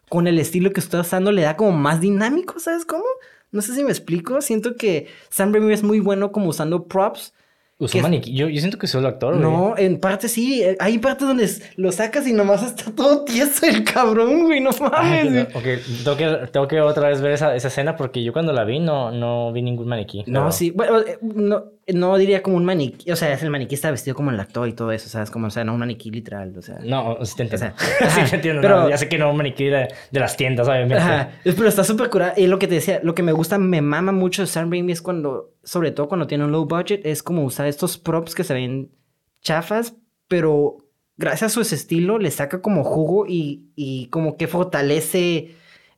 con el estilo que está usando le da como más dinámico, ¿sabes cómo? No sé si me explico, siento que Sam Raimi es muy bueno como usando props. Usó maniquí. Yo, yo siento que el actor, güey. No, en parte sí, eh, hay partes donde lo sacas y nomás está todo tieso el cabrón, güey, no mames. Ay, no, ok, tengo que, tengo que otra vez ver esa, esa escena porque yo cuando la vi no, no vi ningún maniquí. No, pero- sí, bueno, eh, no, no diría como un maniquí, o sea, es el maniquí está vestido como el actor y todo eso, ¿sabes? Como, o sea, no un maniquí literal, o sea. No, sí te entiendo. O sea, sí te entiendo. pero- no, ya sé que no un maniquí de, de las tiendas, obviamente. Ajá, pero está súper curado. Y lo que te decía, lo que me gusta, me mama mucho de Sam Raimi es cuando, sobre todo cuando tiene un low budget, es como usar estos props que se ven chafas, pero gracias a su estilo le saca como jugo y, y como que fortalece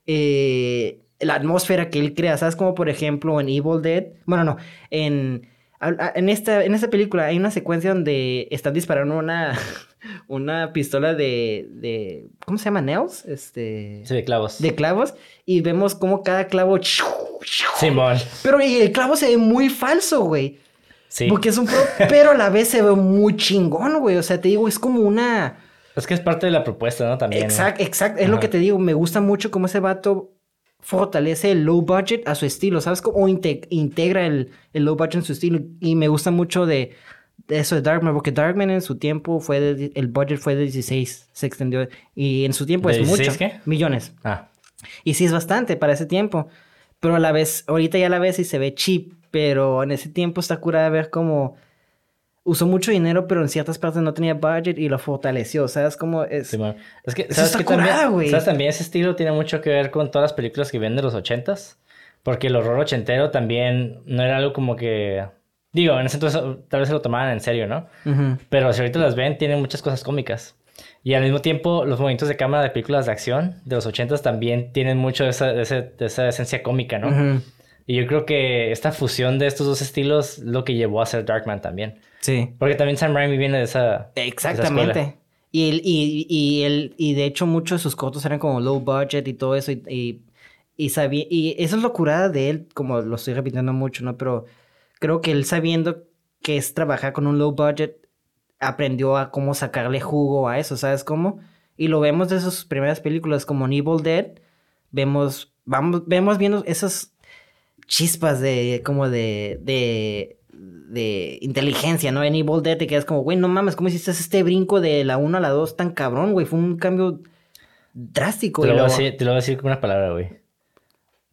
eh, la atmósfera que él crea. ¿Sabes? Como por ejemplo en Evil Dead. Bueno, no, en, en, esta, en esta película hay una secuencia donde están disparando una, una pistola de, de. ¿Cómo se llama? ¿Nails? Este. Sí, de clavos. De clavos. Y vemos como cada clavo. Simón. Pero el clavo se ve muy falso, güey. Sí. Porque es un pro, pero a la vez se ve muy chingón, güey. O sea, te digo, es como una. Es que es parte de la propuesta, ¿no? También. Exacto, exacto. Es lo que te digo. Me gusta mucho cómo ese vato fortalece el low budget a su estilo, ¿sabes? Como inte- integra el, el low budget en su estilo. Y me gusta mucho de eso de Darkman, porque Darkman en su tiempo fue de- el budget fue de 16, se extendió y en su tiempo ¿De es 16 mucho, qué? millones. Ah, Y sí es bastante para ese tiempo, pero a la vez ahorita ya la ves y se ve cheap, pero en ese tiempo está curada ver cómo usó mucho dinero, pero en ciertas partes no tenía budget y lo fortaleció, ¿sabes cómo es? Simón. Es que, Eso ¿sabes está qué también? curada, güey. ¿Sabes también ese estilo tiene mucho que ver con todas las películas que vienen de los ochentas? Porque el horror ochentero también no era algo como que... Digo, en ese entonces tal vez se lo tomaban en serio, ¿no? Ujú. Pero si ahorita las ven, tienen muchas cosas cómicas. Y al mismo tiempo, los movimientos de cámara de películas de acción de los ochentas también tienen mucho de esa, de de esa esencia cómica, ¿no? Ujú. Y yo creo que esta fusión de estos dos estilos es lo que llevó a hacer Darkman también. Sí. Porque también Sam Raimi viene de esa... de esa escuela. Exactamente. Y, el, y, y, el, y de hecho muchos de sus cortos eran como low budget y todo eso. Y, y, y, sabía, y eso es lo curada de él, como lo estoy repitiendo mucho, ¿no? Pero creo que él sabiendo que es trabajar con un low budget, aprendió a cómo sacarle jugo a eso, ¿sabes cómo? Y lo vemos de sus primeras películas como en Evil Dead. Vemos, vamos, vemos viendo esas chispas de como de, de, de inteligencia, ¿no? En Evil Dead te quedas como, güey, no mames, ¿cómo hiciste este brinco de la 1 a la 2 tan cabrón, güey? Fue un cambio drástico. Te lo, y voy a decir, te lo voy a decir con una palabra, güey.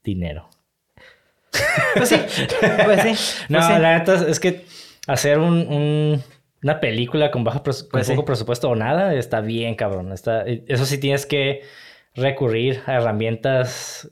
Dinero. Pues sí, pues sí. No, pues sí. la neta es que hacer un, un- una película con bajo con Pues sí. poco presupuesto o nada está bien, cabrón. Está, eso sí tienes que recurrir a herramientas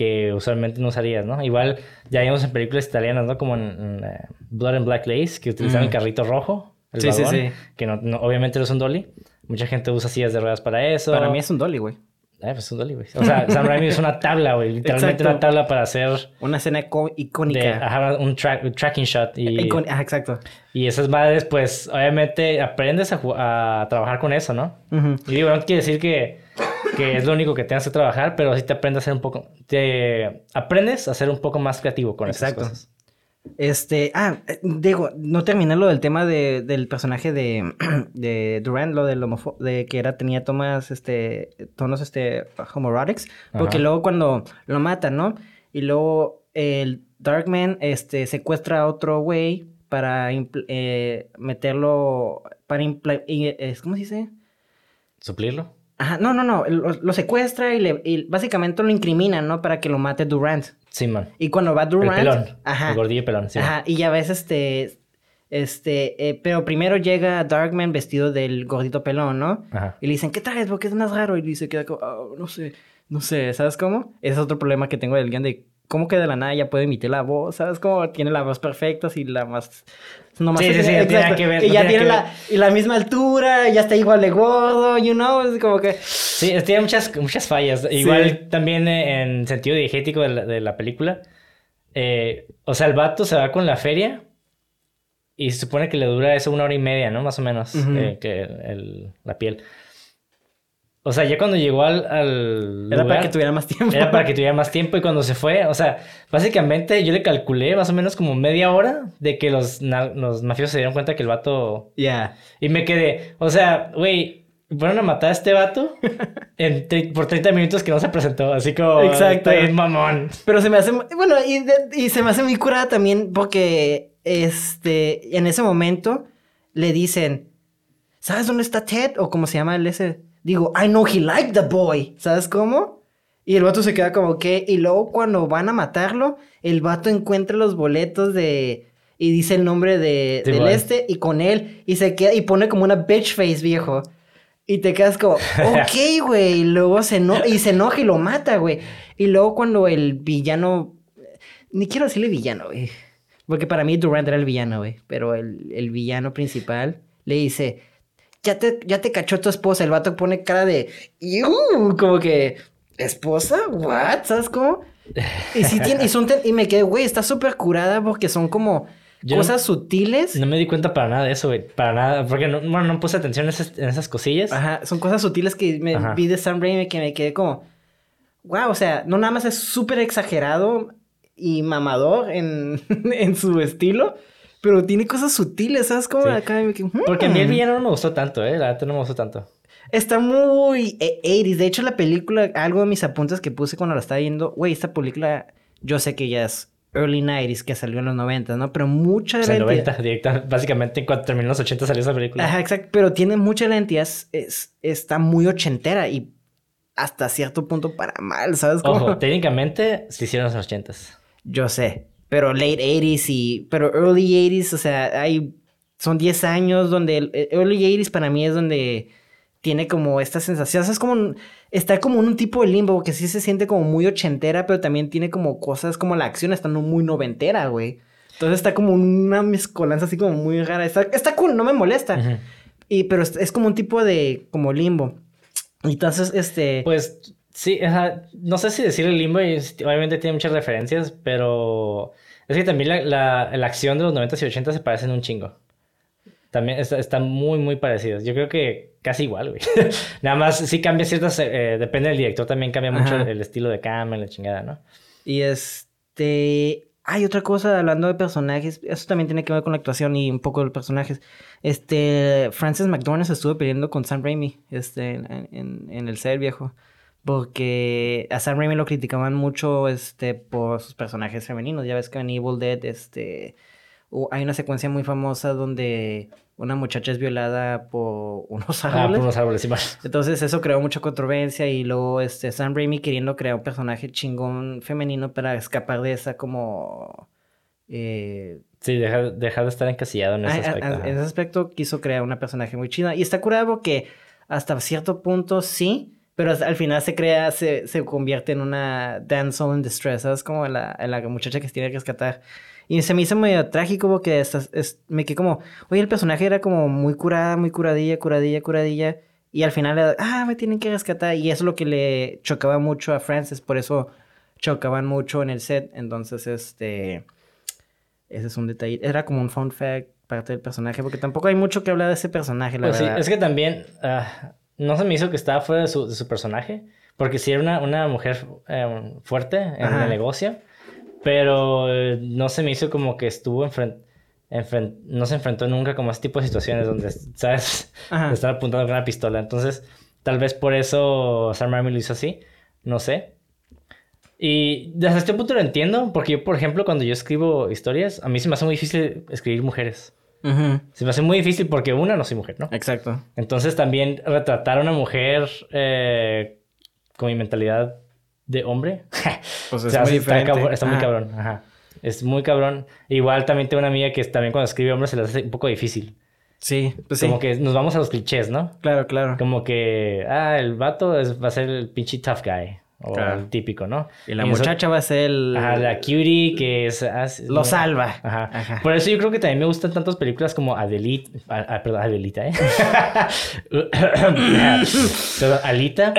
que usualmente no usarías, ¿no? Igual ya vimos en películas italianas, ¿no? Como en, en, eh, Blood and Black Lace, que utilizan Mm. el carrito rojo, el Sí, sí, vagón, sí. que no, no- obviamente no es un dolly. Mucha gente usa sillas de ruedas para eso. Para mí es un dolly, güey. Eh, pues es un dolly, güey. O sea, Sam Raimi es una tabla, güey. Literalmente Exacto. una tabla para hacer Una escena ico- de, icónica. ajá, un, un tracking shot. Y, Icon- Ajá, exacto. y esas madres, pues, obviamente aprendes a, a trabajar con eso, ¿no? Ujú. Y digo, no quiere decir que, que es lo único que tengas que trabajar, pero sí te aprendes a ser un poco... Te aprendes a ser un poco más creativo con esas Exacto. cosas. Este, ah, eh, digo, no terminé lo del tema de, del personaje de, de Durant, lo del homofo- de que era, tenía tomas, este, tonos, este, homoerotics, porque Ajá. luego cuando lo matan, ¿no? Y luego el Darkman, este, secuestra a otro güey para eh, meterlo, para, ¿cómo se dice? ¿Suplirlo? Ajá, no, no, no, lo, lo secuestra y, le, y básicamente lo incriminan, ¿no? Para que lo mate Durant. Sí, man. Y cuando va El Durant... pelón. Ajá. El gordillo pelón, sí. Ajá, y ya ves este. Este, eh, pero primero llega Darkman vestido del gordito pelón, ¿no? Ajá. Y le dicen, ¿qué traes? Porque es más raro. Y dice, queda como, "Ah, no sé, no sé, ¿sabes cómo? Ese es otro problema que tengo del guion de cómo que de la nada ya puede emitir la voz, ¿sabes cómo? Tiene la voz perfecta y la más. Nomás Sí, sí, sí, no tiene que ver, Y no ya tiene tiene que la, y la misma altura, ya está igual de gordo, you know, es como que. Sí, tiene muchas, muchas fallas. Igual también eh, en sentido diegético de la, de la película. eh, o sea, el vato se va con la feria y se supone que le dura eso una hora y media, ¿no? Más o menos, Ujú. eh, que el- la piel. O sea, ya cuando llegó al, al Era para que tuviera más tiempo. era para que tuviera más tiempo y cuando se fue, o sea, básicamente yo le calculé más o menos como media hora de que los, los mafiosos se dieron cuenta que el vato Ya. y me quedé, o sea, güey, fueron a matar a este vato en por 30 minutos que no se presentó, así como... Exacto. bien mamón. Pero se me hace, bueno, y, y se me hace muy curada también porque, este, en ese momento le dicen, ¿sabes dónde está Ted? O como se llama el ese. Digo, I know he liked the boy. ¿Sabes cómo? Y el vato se queda como que, y luego cuando van a matarlo, el vato encuentra los boletos de, y dice el nombre de, Sí, del este, y con él, y se queda, y pone como una bitch face, viejo. Y te quedas como, ok, güey. Y luego se enoja, y se enoja y lo mata, güey. Y luego cuando el villano, ni quiero decirle villano, güey. Porque para mí Durant era el villano, güey. Pero el, el villano principal le dice, ya te, ya te cachó tu esposa. El vato pone cara de, "Iu", como que, ¿esposa? ¿What? ¿Sabes cómo? Y, sí tiene, y, son ten- y me quedé, güey, está súper curada porque son como Yo no- cosas sutiles. No me di cuenta para nada de eso, güey. Para nada. Porque no, bueno, no puse atención en esas, en esas cosillas. Ajá, son cosas sutiles que me Ajá. vi de Sam Raimi que me quedé como, wow, o sea, no nada más es súper exagerado y mamador en, en su estilo, pero tiene cosas sutiles, ¿sabes? Como Sí. acá me quedé, Porque a mí el "Hmm". villano no me gustó tanto, ¿eh? La neta no me gustó tanto. Está muy eh, 80s. De hecho, la película, algo de mis apuntes que puse cuando la estaba viendo, güey, esta película, yo sé que ya es early 90s que salió en los 90, ¿no? Pero mucha de O sea, la 90, identidad- directa, básicamente en cuanto terminó los 80 salió esa película. Ajá, exacto. Pero tiene mucha de la identidad, es, está muy ochentera y hasta cierto punto para mal, ¿sabes? Como- Ojo, técnicamente se hicieron en los 80 Yo sé, pero late 80s y... Pero early 80s, o sea, hay... Son 10 años donde... El, el early 80s para mí es donde tiene como esta sensación. O sea, es como... está como en un tipo de limbo que sí se siente como muy ochentera, pero también tiene como cosas como la acción está muy noventera, güey. Entonces está como una mezcolanza así como muy rara. Está, está cool, no me molesta. Ujú. Y, pero es, es como un tipo de... como limbo. Entonces, este... Pues sí, no sé si decir el limbo, obviamente tiene muchas referencias, pero es que también la, la, la acción de los 90 y 80 se parecen un chingo. También está- están muy, muy parecidos. Yo creo que casi igual, güey. Nada más sí cambia ciertas, eh, depende del director, también cambia mucho el, el estilo de cámara, la chingada, ¿no? Y este. Hay otra cosa hablando de personajes. Eso también tiene que ver con la actuación y un poco de los personajes. Este. Frances McDormand se estuvo peleando con Sam Raimi. Este. En, en- en el ser viejo. Porque a Sam Raimi lo criticaban mucho. Este. Por sus personajes femeninos. Ya ves que en Evil Dead. Este. Hay una secuencia muy famosa donde una muchacha es violada por unos Ah, árboles. por unos árboles, sí, bueno. Entonces eso creó mucha controversia y luego este Sam Raimi queriendo crear un personaje chingón femenino para escapar de esa como... eh, Sí, dejar, dejar de estar encasillado en ese a- aspecto. a- en ese aspecto quiso crear una personaje muy chida. Y está curado porque hasta cierto punto sí, pero al final se crea, se, se convierte en una damsel in distress, ¿sabes? Como la, la muchacha que se tiene que rescatar. Y se me hizo medio trágico porque hasta- es- me quedé como, oye, el personaje era como muy curada, muy curadilla, curadilla, curadilla. Y al final, ah, me tienen que rescatar. Y eso es lo que le chocaba mucho a Frances, por eso chocaban mucho en el set. Entonces, este... Ese es un detalle. Era como un fun fact parte del personaje, porque tampoco hay mucho que hablar de ese personaje, la Pues sí, verdad. es que también ah, no se me hizo que estaba fuera de su, de su personaje, porque sí era una, una mujer eh, fuerte en Ajá. el negocio, pero eh, no se me hizo como que estuvo enfrente. no se enfrentó nunca como a ese tipo de situaciones donde, ¿sabes? Estar apuntando con una pistola. Entonces, tal vez por eso Sam Raimi lo hizo así. No sé. Y desde este punto lo entiendo, porque yo, por ejemplo, cuando yo escribo historias, a mí se me hace muy difícil escribir mujeres. Se me hace muy difícil porque, una, no soy mujer, ¿no? Exacto. Entonces también retratar a una mujer eh, con mi mentalidad de hombre. Pues o es sea, muy está, diferente. cab- está muy cabrón. Ajá. Es muy cabrón. Igual también tengo una amiga que también cuando escribe hombres se le hace un poco difícil. Sí, pues sí. Como que nos vamos a los clichés, ¿no? Claro, claro. Como que, ah, el vato es- va a ser el pinche tough guy. O Claro. el típico, ¿no? Y la muchacha va a ser el... Ajá, la cutie que es... ah, es- Lo salva. Ajá. Ajá. Por eso yo creo que también me gustan tantas películas como Adelita. Ah, perdón, Adelita, ¿eh? perdón, Alita.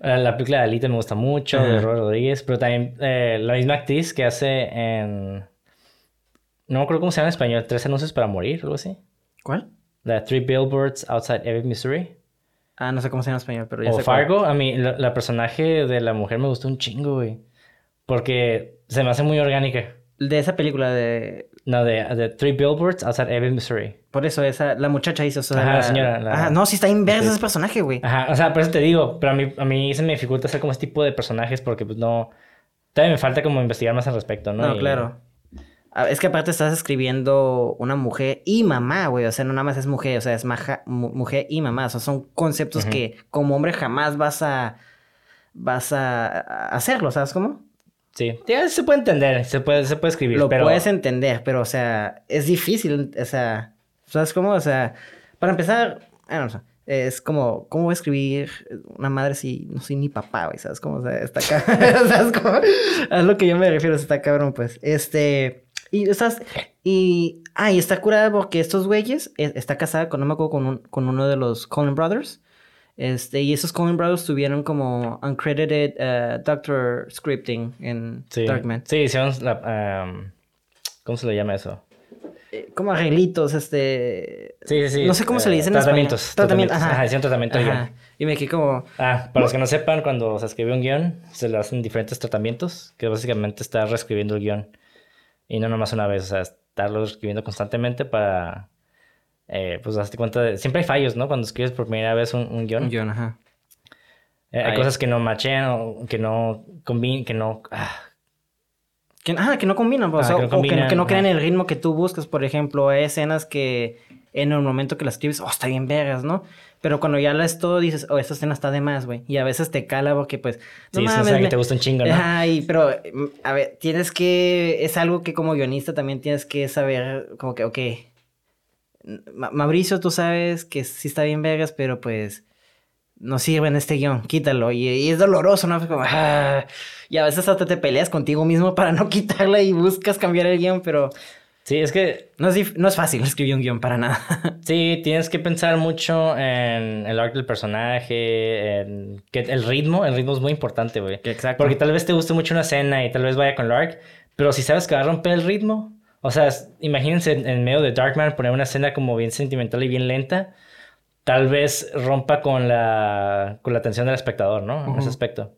La película de Alita me gusta mucho, de. Robert Rodríguez. Pero también eh, la misma actriz que hace en. No me acuerdo cómo se llama en español. Tres anuncios para morir, algo así. ¿Cuál? La Three Billboards Outside Ebbing, Missouri. Ah, no sé cómo se llama en español, pero ya O sé. Fargo. A mí, la, la personaje de la mujer me gustó un chingo, güey. Porque se me hace muy orgánica. De esa película de... No, de, de Three Billboards Outside Ebbing, Missouri. Por eso, esa... La muchacha hizo... o sea, Ajá, la señora, la- Ajá, no, sí está inverso Sí. ese personaje, güey. Ajá, o sea, por eso te digo, pero a mí, a mí se me dificulta hacer como este tipo de personajes porque pues no... Todavía me falta como investigar más al respecto, ¿no? No, Y- claro. Ah, Es que aparte estás escribiendo una mujer y mamá, güey. O sea, no nada más es mujer, o sea, es maja- mu- mujer y mamá. O sea, son conceptos que como hombre jamás vas a. vas a, hacerlo, ¿sabes cómo? Sí, Ya se puede entender, se puede, se puede escribir, Lo pero... puedes entender, pero, o sea, es difícil. O sea, ¿sabes cómo? O sea, para empezar, no sé, es como, ¿cómo voy a escribir una madre si no soy ni papá, güey? ¿Sabes cómo? O sea, está cabrón. ¿Sabes cómo? A lo que yo me refiero, está cabrón, pues. Este. Y estás. Y. Ah, y está curada porque estos güeyes. eh, Está casada con, no me acuerdo, con, un- con uno de los Coen Brothers. Este, y esos Coen Brothers tuvieron como uncredited uh, doctor scripting en Sí, Darkman. sí, hicieron la... am, ¿Cómo se le llama eso? Eh, como arreglitos, este. Sí, sí, sí. No sé cómo se le dice en Tratamientos. español. Tratamientos, ajá. Hicieron tratamiento Ajá. guion. Y me quedé como. Ah, para los que no sepan, cuando se escribe un guion, se le hacen diferentes tratamientos, que básicamente está reescribiendo el guion. Y no nomás una vez, o sea, estarlo escribiendo constantemente para, eh, pues, darte cuenta de... Siempre hay fallos, ¿no? Cuando escribes por primera vez un, un guion. Un guion, ajá. Eh, hay cosas que no machean o que no combinan, que no... ah, Que, ah, que no combinan, pues, Ah, o, que no o que, combinan, que no crean el ritmo que tú buscas. Por ejemplo, hay escenas que en el momento que la escribes, oh, está bien vergas, ¿no? Pero cuando ya la es todo, dices, oh, esta escena está de más, güey. Y a veces te cala porque, pues, no Sí, mames, que te gusta un chingo, ¿no? Ay, pero, mm, a ver, tienes que, es algo que como guionista también tienes que saber, como que, ok, Ma- Mauricio, tú sabes que sí está bien vergas, pero pues no sirve en este guion, quítalo. Y, y es doloroso, ¿no? Como, ah, y a veces hasta te peleas contigo mismo para no quitarla y buscas cambiar el guion, pero Sí, es que no es, no es fácil escribir un guion para nada. Sí, tienes que pensar mucho en el arc del personaje, en que el ritmo, el ritmo es muy importante, güey. Exacto. Porque tal vez te guste mucho una escena y tal vez vaya con el arc, pero si sabes que va a romper el ritmo, o sea, imagínense en, medio de Darkman poner una escena como bien sentimental y bien lenta, tal vez rompa con la, con la atención del espectador, ¿no? En ese Ujú. aspecto.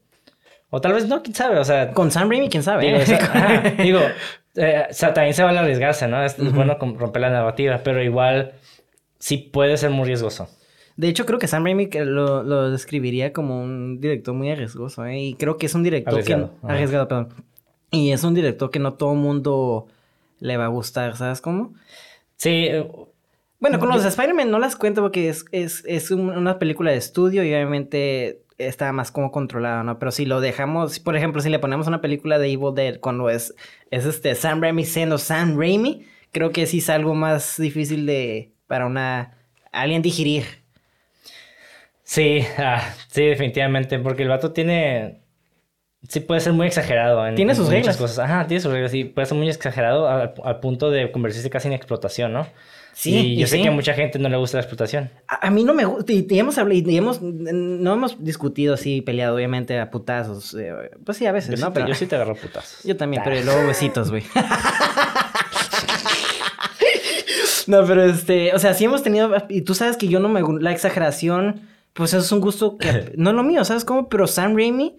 O tal vez no, quién sabe, o sea, Con Sam Raimi, quién sabe. Digo, o sea, ajá, digo, eh, o sea, también se vale arriesgarse, ¿no? Es, es Ujú. bueno romper la narrativa, pero igual sí puede ser muy riesgoso. De hecho, creo que Sam Raimi lo, lo describiría como un director muy arriesgoso, ¿eh? Y creo que es un director Arriesgado, que... ajá. Arriesgado, perdón. Y es un director que no todo mundo le va a gustar, ¿sabes cómo? Sí, eh, Bueno, con los de Spider-Man no las cuento porque es, es, es un- una película de estudio y obviamente está más como controlado, ¿no? Pero si lo dejamos, por ejemplo, si le ponemos una película de Evil Dead cuando es, es este Sam Raimi siendo Sam Raimi, creo que sí es algo más difícil de para una alguien digerir. sí, ah, sí, definitivamente, porque el vato tiene... Sí puede ser muy exagerado en, Tiene en sus muchas reglas. cosas. Ajá, tiene sus reglas, sí, puede ser muy exagerado al, al punto de convertirse casi en explotación, ¿no? Sí, y yo y sé sí. que a mucha gente no le gusta la explotación. A, a mí no me gusta, y, y hemos hablado, y hemos, no hemos discutido así, peleado obviamente a putazos, eh, pues sí, a veces, Yo, ¿no? Pero yo sí te agarro putas. Yo también, pero luego besitos, güey. no, pero este, o sea, sí hemos tenido, y tú sabes que yo no me, la exageración, pues eso es un gusto que no es lo mío, ¿sabes cómo? Pero Sam Raimi,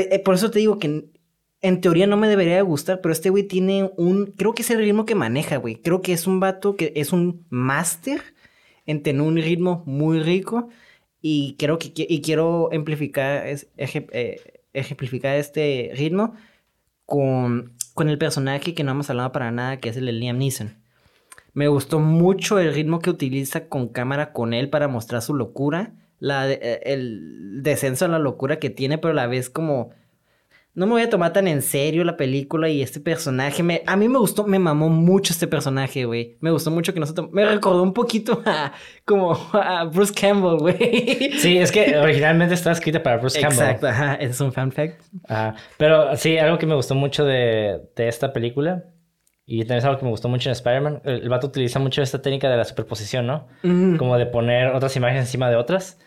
eh, por eso te digo que en, teoría no me debería de gustar, pero este güey tiene un, creo que es el ritmo que maneja, güey. Creo que es un vato que es un máster en tener un ritmo muy rico y creo que y quiero amplificar, es- eh, ejemplificar este ritmo con, con el personaje que no hemos hablado para nada, que es el de Liam Neeson. Me gustó mucho el ritmo que utiliza con cámara con él para mostrar su locura, la, eh, el descenso a la locura que tiene, pero a la vez como... No me voy a tomar tan en serio la película y este personaje. Me, a mí me gustó, me mamó mucho este personaje, güey. Me gustó mucho que no se tom- Me recordó un poquito a, como a Bruce Campbell, güey. Sí, es que originalmente estaba escrita para Bruce Campbell. Exacto, ajá. Es un fan fact. Ajá. Pero sí, algo que me gustó mucho de, de esta película, y también es algo que me gustó mucho en Spider-Man, el, el vato utiliza mucho esta técnica de la superposición, ¿no? Mm. Como de poner otras imágenes encima de otras.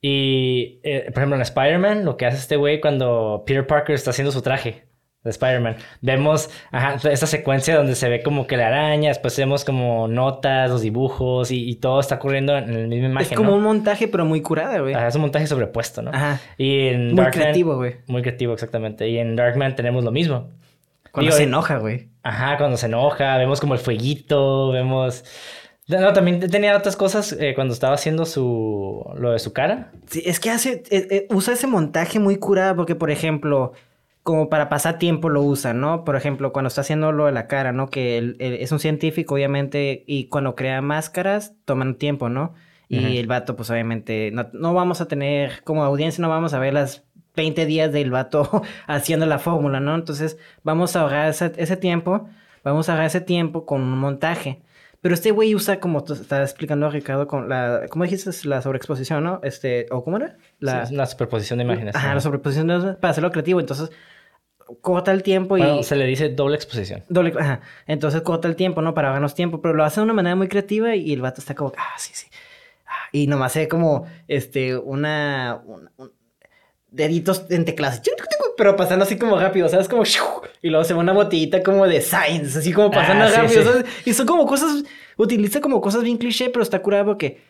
Y, eh, por ejemplo, en Spider-Man, lo que hace este güey cuando Peter Parker está haciendo su traje de Spider-Man, vemos ajá, esta secuencia donde se ve como que la araña, después vemos como notas, los dibujos, y, y todo está ocurriendo en la misma imagen, es como ¿no? un montaje, pero muy curada, güey. Ajá, es un montaje sobrepuesto, ¿no? Ajá. Y en Muy Darkman- creativo, güey. muy creativo, exactamente. Y en Darkman tenemos lo mismo. Cuando Digo, se enoja, güey. Ajá, cuando se enoja, vemos como el fueguito, vemos... No, también tenía otras cosas eh, cuando estaba haciendo su... lo de su cara. Sí, es que hace, eh, eh, usa ese montaje muy curado porque, por ejemplo, como para pasar tiempo lo usa, ¿no? Por ejemplo, cuando está haciendo lo de la cara, ¿no? Que él, él es un científico, obviamente, y cuando crea máscaras, toman tiempo, ¿no? Y el vato, pues obviamente, no, no vamos a tener, como audiencia, no vamos a ver las 20 días del vato haciendo la fórmula, ¿no? Entonces, vamos a ahorrar ese, ese tiempo, vamos a ahorrar ese tiempo con un montaje. Pero este güey usa, como tú estabas explicando, Ricardo, con la, ¿cómo dijiste? La sobreexposición, ¿no? Este, ¿o cómo era? La... es una superposición de imágenes. Ajá, la sobreposición de- para hacerlo creativo. Entonces, corta el tiempo y... Bueno, se le dice doble exposición. doble- ajá. Entonces, corta el tiempo, ¿no? Para ganar tiempo. Pero lo hace de una manera muy creativa y el vato está como... Ah, sí, sí. Ah, Y nomás ve como, este, una... un- un- deditos en teclas. Pero pasando así como rápido, ¿sabes? Como... Y luego se ve una botellita como de science, así como pasando Ah, sí, rápido. sí. ¿sabes? Y son como cosas... Utiliza como cosas bien cliché, pero está curado porque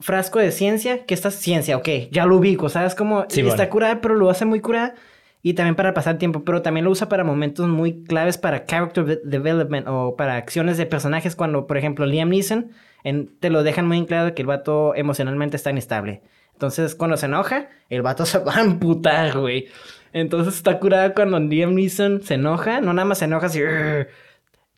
frasco de ciencia, que esta es ciencia, ok, ya lo ubico, ¿sabes? Como Sí, está bueno. curada, pero lo hace muy curada y también para pasar tiempo, pero también lo usa para momentos muy claves para character de- development o para acciones de personajes cuando, por ejemplo, Liam Neeson en- te lo dejan muy en claro que el vato emocionalmente está inestable. Entonces, cuando se enoja, el vato se va a amputar, güey. Entonces está curada cuando Liam Neeson se enoja, no nada más se enoja así.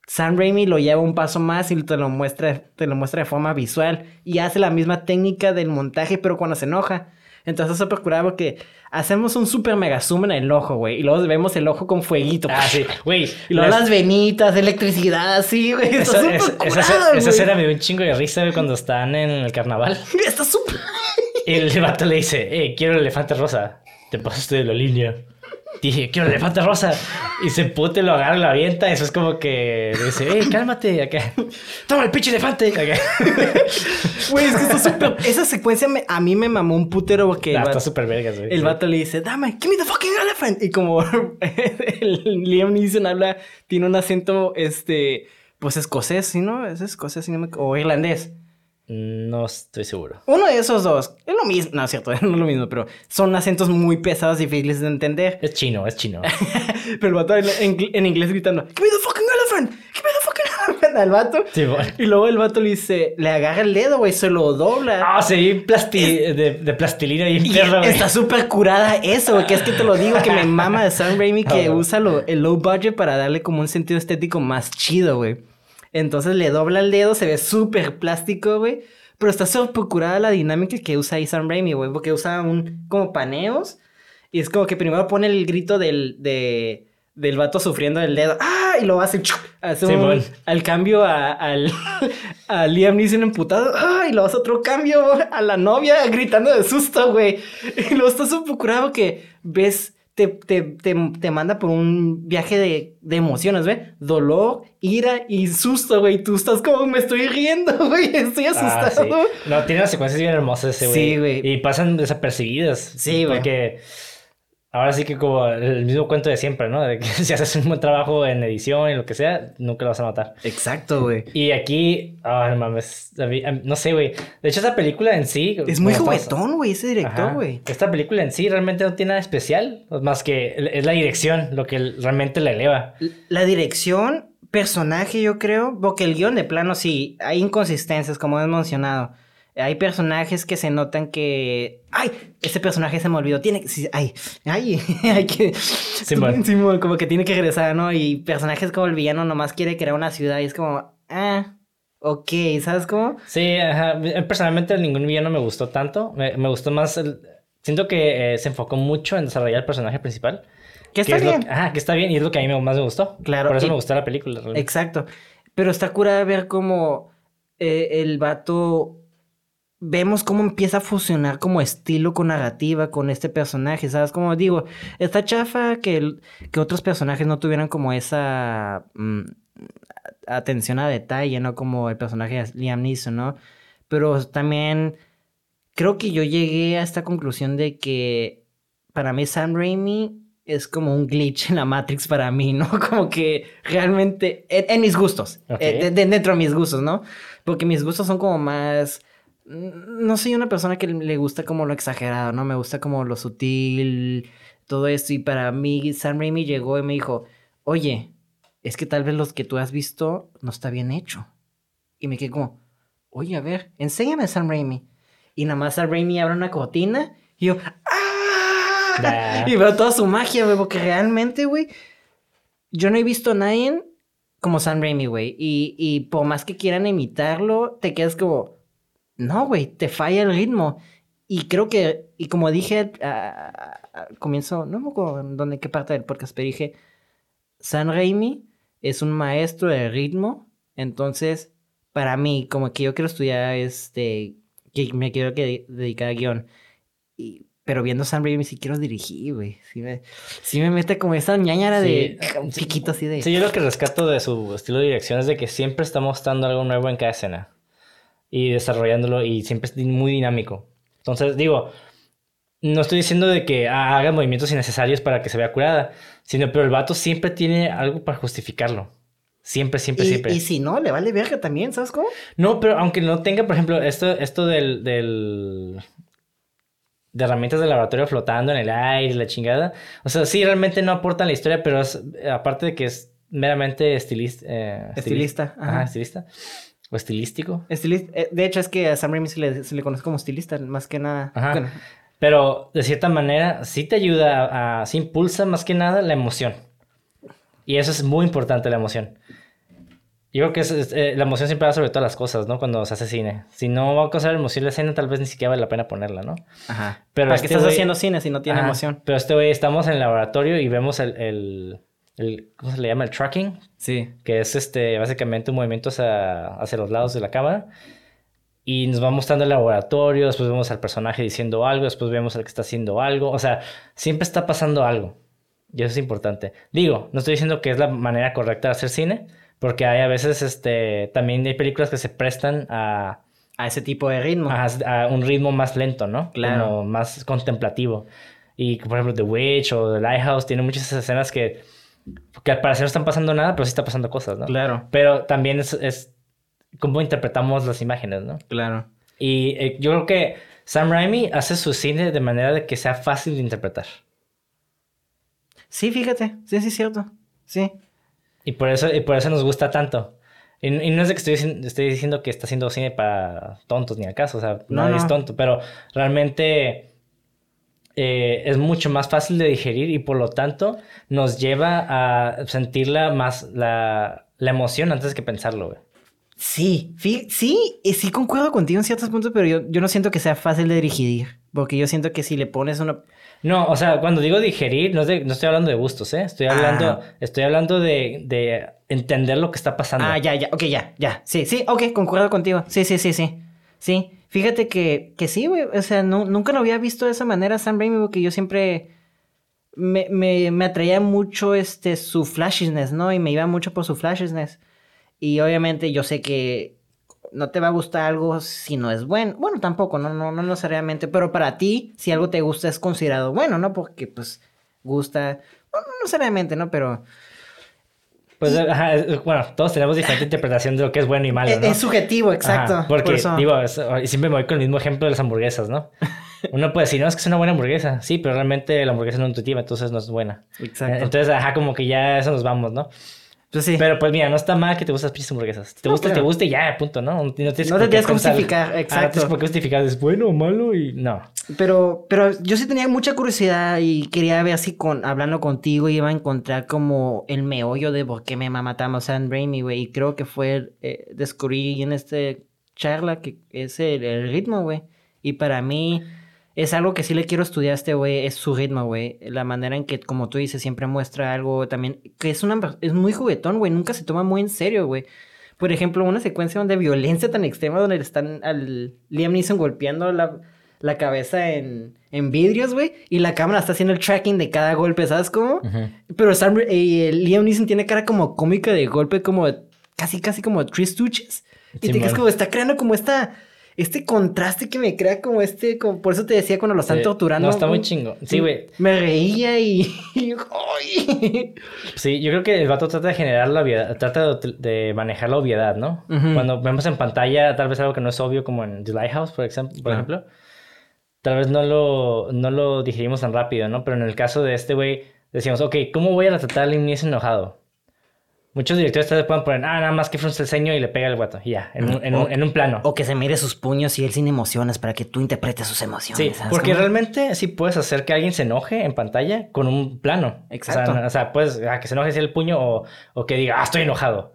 Sam Raimi lo lleva un paso más y te lo muestra, te lo muestra de forma visual y hace la misma técnica del montaje, pero cuando se enoja. Entonces es súper curada porque hacemos un super mega zoom en el ojo, güey, y luego vemos el ojo con fueguito. Ah, sí. Güey. Y luego las- las venitas, electricidad, así, güey. Está Esa, súper escena me dio un chingo de risa güey, cuando están en el carnaval. Está súper... El vato le dice, eh, quiero el elefante rosa. Te pasaste de la línea. Dije, quiero el elefante rosa. Y se pute, lo agarra, lo avienta. Eso es como que dice, eh, cálmate. Acá. Toma el pinche elefante. Acá. Güey, es que está súper... Esa secuencia me- a mí me mamó un putero porque... Nah, el está súper vergas, güey. El vato le dice, dame, give me the fucking elephant. Y como el Liam Neeson habla, tiene un acento, este, pues escocés, ¿sí no? Es escocés, ¿sí no me- o irlandés. No estoy seguro. Uno de esos dos. Es lo mismo, no es cierto, no es lo mismo, pero son acentos muy pesados y difíciles de entender. Es chino, es chino. Pero el vato en, en- en inglés gritando, give me the fucking elephant, give me the fucking elephant al vato. Sí, bueno. Y luego el vato le dice, le agarra el dedo, güey, se lo dobla. Ah, vi plasti de, de plastilina y Y güey. está súper curada eso, güey, que es que te lo digo, que me mama de Sam Raimi que Ah, usa lo- el low budget para darle como un sentido estético más chido, güey. Entonces le dobla el dedo, se ve súper plástico, güey. Pero está súper curada la dinámica que usa ahí Sam Raimi, güey, porque usa un como paneos. Y es como que primero pone el grito del, de, del vato sufriendo el dedo. ¡Ah! Y lo hace. ¡chuc! Hace un- al cambio a, al, a Liam Neeson emputado. ¡Ah! Y luego hace otro cambio a la novia gritando de susto, güey. Y luego está súper curado que ves. Te, te, te, te manda por un viaje de, de emociones, ¿ve? Dolor, ira y susto, güey. Tú estás como, me estoy riendo, güey. Estoy Ah, asustado. sí. No, tiene unas secuencias bien hermosas ese güey. Sí, güey. Y pasan desapercibidas. Sí, güey. Porque ahora sí que como el mismo cuento de siempre, ¿no? De que si haces un buen trabajo en edición y lo que sea, nunca lo vas a notar. Exacto, güey. Y aquí, ah, no mames, no sé, güey. De hecho, esta película en sí... Es muy juguetón, güey, ese director, güey. Esta película en sí realmente no tiene nada especial, más que es la dirección lo que realmente la eleva. La dirección, personaje, yo creo, porque el guion de plano sí, hay inconsistencias, como hemos mencionado. Hay personajes que se notan que. ¡Ay! Este personaje se me olvidó. Tiene que. ¡Ay! ¡Ay! hay que. Simón. Simón, como que tiene que regresar, ¿no? Y personajes como el villano nomás quiere crear una ciudad y es como. Ah. Ok, ¿sabes cómo? Sí, ajá. Personalmente ningún villano me gustó tanto. Me, me gustó más el... Siento que eh, se enfocó mucho en desarrollar el personaje principal. Que está es lo- bien. ajá, que está bien y es lo que a mí más me gustó. Claro, Por eso y- me gustó la película. realmente. Exacto. Pero está cura ver cómo eh, el vato. Vemos cómo empieza a fusionar como estilo con narrativa con este personaje, ¿sabes? Como digo, está chafa que, el- que otros personajes no tuvieran como esa mm, atención a detalle, ¿no? Como el personaje de Liam Neeson, ¿no? Pero también creo que yo llegué a esta conclusión de que para mí Sam Raimi es como un glitch en la Matrix para mí, ¿no? Como que realmente, en, en mis gustos, eh, de- de- dentro de mis gustos, ¿no? Porque mis gustos son como más... No soy una persona que le gusta como lo exagerado, ¿no? Me gusta como lo sutil, todo esto. Y para mí, Sam Raimi llegó y me dijo, oye, es que tal vez los que tú has visto no está bien hecho. Y me quedé como, oye, a ver, enséñame a Sam Raimi. Y nada más Sam Raimi abre una cortina y yo, ¡ah! Nah. Y veo toda su magia, güey, porque realmente, güey, yo no he visto a nadie como Sam Raimi, güey. Y, y por más que quieran imitarlo, te quedas como, no, güey, te falla el ritmo. Y creo que, y como dije ah, al comienzo, no me acuerdo en dónde, qué parte del podcast, pero dije, Sam Raimi es un maestro de ritmo. Entonces, para mí, como que yo quiero estudiar, este, que me quiero que dedicar a guion. Y, pero viendo Sam Raimi sí quiero dirigir, güey. Sí me, sí me mete como esa ñañara de Sí. un piquito así de... Sí, yo lo que rescato de su estilo de dirección es de que siempre está mostrando algo nuevo en cada escena. Y desarrollándolo y siempre es muy dinámico. Entonces, digo, no estoy diciendo de que ah, haga movimientos innecesarios para que se vea curada, sino pero el vato siempre tiene algo para justificarlo. Siempre, siempre, y, siempre. y si no, le vale verga también, ¿sabes cómo? No, pero aunque no tenga, por ejemplo, esto, esto del, del de herramientas de laboratorio flotando en el aire, la chingada. O sea, sí, realmente no aportan la historia, pero es, aparte de que es meramente estilista. eh, Estilista, Ajá, ajá. estilista. O estilístico. Estilista, eh, de hecho, es que a Sam Raimi se le, se le conoce como estilista, más que nada. Ajá. Bueno, Pero de cierta manera sí te ayuda a, sí impulsa más que nada la emoción. Y eso es muy importante, la emoción. Yo creo que es, eh, la emoción siempre va sobre todas las cosas, ¿no? Cuando se hace cine. Si no va a causar emoción la escena, tal vez ni siquiera vale la pena ponerla, ¿no? Ajá. Pero ¿Para qué este estás haciendo cine si no tiene emoción? Pero este güey, estamos en el laboratorio y vemos el, el, ¿Cómo se le llama? El tracking. Sí. Que es este, básicamente un movimiento hacia, hacia los lados de la cámara. Y nos va mostrando el laboratorio, después vemos al personaje diciendo algo, después vemos al que está haciendo algo. O sea, siempre está pasando algo. Y eso es importante. Digo, no estoy diciendo que es la manera correcta de hacer cine porque hay a veces, este, también hay películas que se prestan a... A ese tipo de ritmo. A, un ritmo más lento, ¿no? Claro. Como más contemplativo. Y, por ejemplo, The Witch o The Lighthouse tiene muchas escenas que, que al parecer no están pasando nada, pero sí está pasando cosas, ¿no? Claro. Pero también es, es cómo interpretamos las imágenes, ¿no? Claro. Y eh, yo creo que Sam Raimi hace su cine de manera de que sea fácil de interpretar. Sí, fíjate. Sí, sí, es cierto. Sí. Y por eso, y por eso nos gusta tanto. Y, no es de que estoy, estoy, diciendo que está haciendo cine para tontos ni acaso, o sea, no, nadie es tonto, pero realmente eh, es mucho más fácil de digerir y por lo tanto nos lleva a sentirla más la, la emoción antes que pensarlo, güey. Sí, sí, sí concuerdo contigo en ciertos puntos, pero yo, yo no siento que sea fácil de digerir, porque yo siento que si le pones una no, o sea, cuando digo digerir, no, no estoy hablando de gustos, ¿eh? Estoy hablando, ah. estoy hablando de, de, entender lo que está pasando. Ah, ya, ya, ok, ya, ya. Sí, sí, ok, concuerdo contigo. Sí, sí, sí, sí. Sí, fíjate que, que sí, güey. O sea, nunca lo había visto de esa manera Sam Raimi, porque yo siempre me, me, me atraía mucho este, su flashiness, ¿no? Y me iba mucho por su flashiness. Y obviamente yo sé que no te va a gustar algo si no es bueno. Bueno, tampoco, no, no, no necesariamente. Pero para ti, si algo te gusta, es considerado bueno, ¿no? Porque, pues, gusta. Bueno, no necesariamente, ¿no? Pero. Pues, bueno, todos tenemos diferente interpretación de lo que es bueno y malo, ¿no? Es, subjetivo, exacto. porque, digo, siempre me voy con el mismo ejemplo de las hamburguesas, ¿no? Uno puede decir, no, es que es una buena hamburguesa. Sí, pero realmente la hamburguesa no es nutritiva, entonces no es buena. Exacto. Entonces, ajá, como que ya eso nos vamos, ¿no? Pues sí. Pero pues mira, no está mal que te gustas pinches hamburguesas. te gusta, te gusta y ya, punto, ¿no? No, tienes no te tienes que justificar, exacto. Ah, no tienes por qué justificar, es bueno o malo y no. Pero, pero yo sí tenía mucha curiosidad y quería ver si con, hablando contigo iba a encontrar como el meollo de por qué me matamos a Sam Raimi, güey. Y creo que fue, eh, descubrí en esta charla que es el, el ritmo, güey. Y para mí es algo que sí le quiero estudiar a este güey, es su ritmo, güey. La manera en que, como tú dices, siempre muestra algo también, que es una, es muy juguetón, güey, nunca se toma muy en serio, güey. Por ejemplo, una secuencia donde violencia tan extrema, donde le están al Liam Neeson golpeando la, la cabeza en, en vidrios, güey, y la cámara está haciendo el tracking de cada golpe, ¿sabes cómo? Pero el Liam Neeson tiene cara como cómica de golpe, como casi, casi como Three Stooges. Y te quedas como, está creando como esta este contraste que me crea como este, como, por eso te decía cuando lo están torturando. No, está muy chingo. Sí, güey. Me reía y... sí, yo creo que el vato trata de generar la obviedad, trata de, manejar la obviedad, ¿no? Cuando vemos en pantalla tal vez algo que no es obvio como en The Lighthouse, por, ejemplo, por ejemplo, tal vez no lo, no lo digerimos tan rápido, ¿no? Pero en el caso de este güey, decíamos, ok, ¿cómo voy a tratar al inicio enojado? Muchos directores te pueden poner, ah, nada más que frunce el ceño y le pega el guato. Y ya, en un, en, un, plano. O que se mire sus puños y él sin emociones para que tú interpretes sus emociones. Sí, porque realmente sí puedes hacer que alguien se enoje en pantalla con un plano. Exacto. O sea, puedes ah, que se enoje si el puño o, o, que diga, ah, estoy enojado.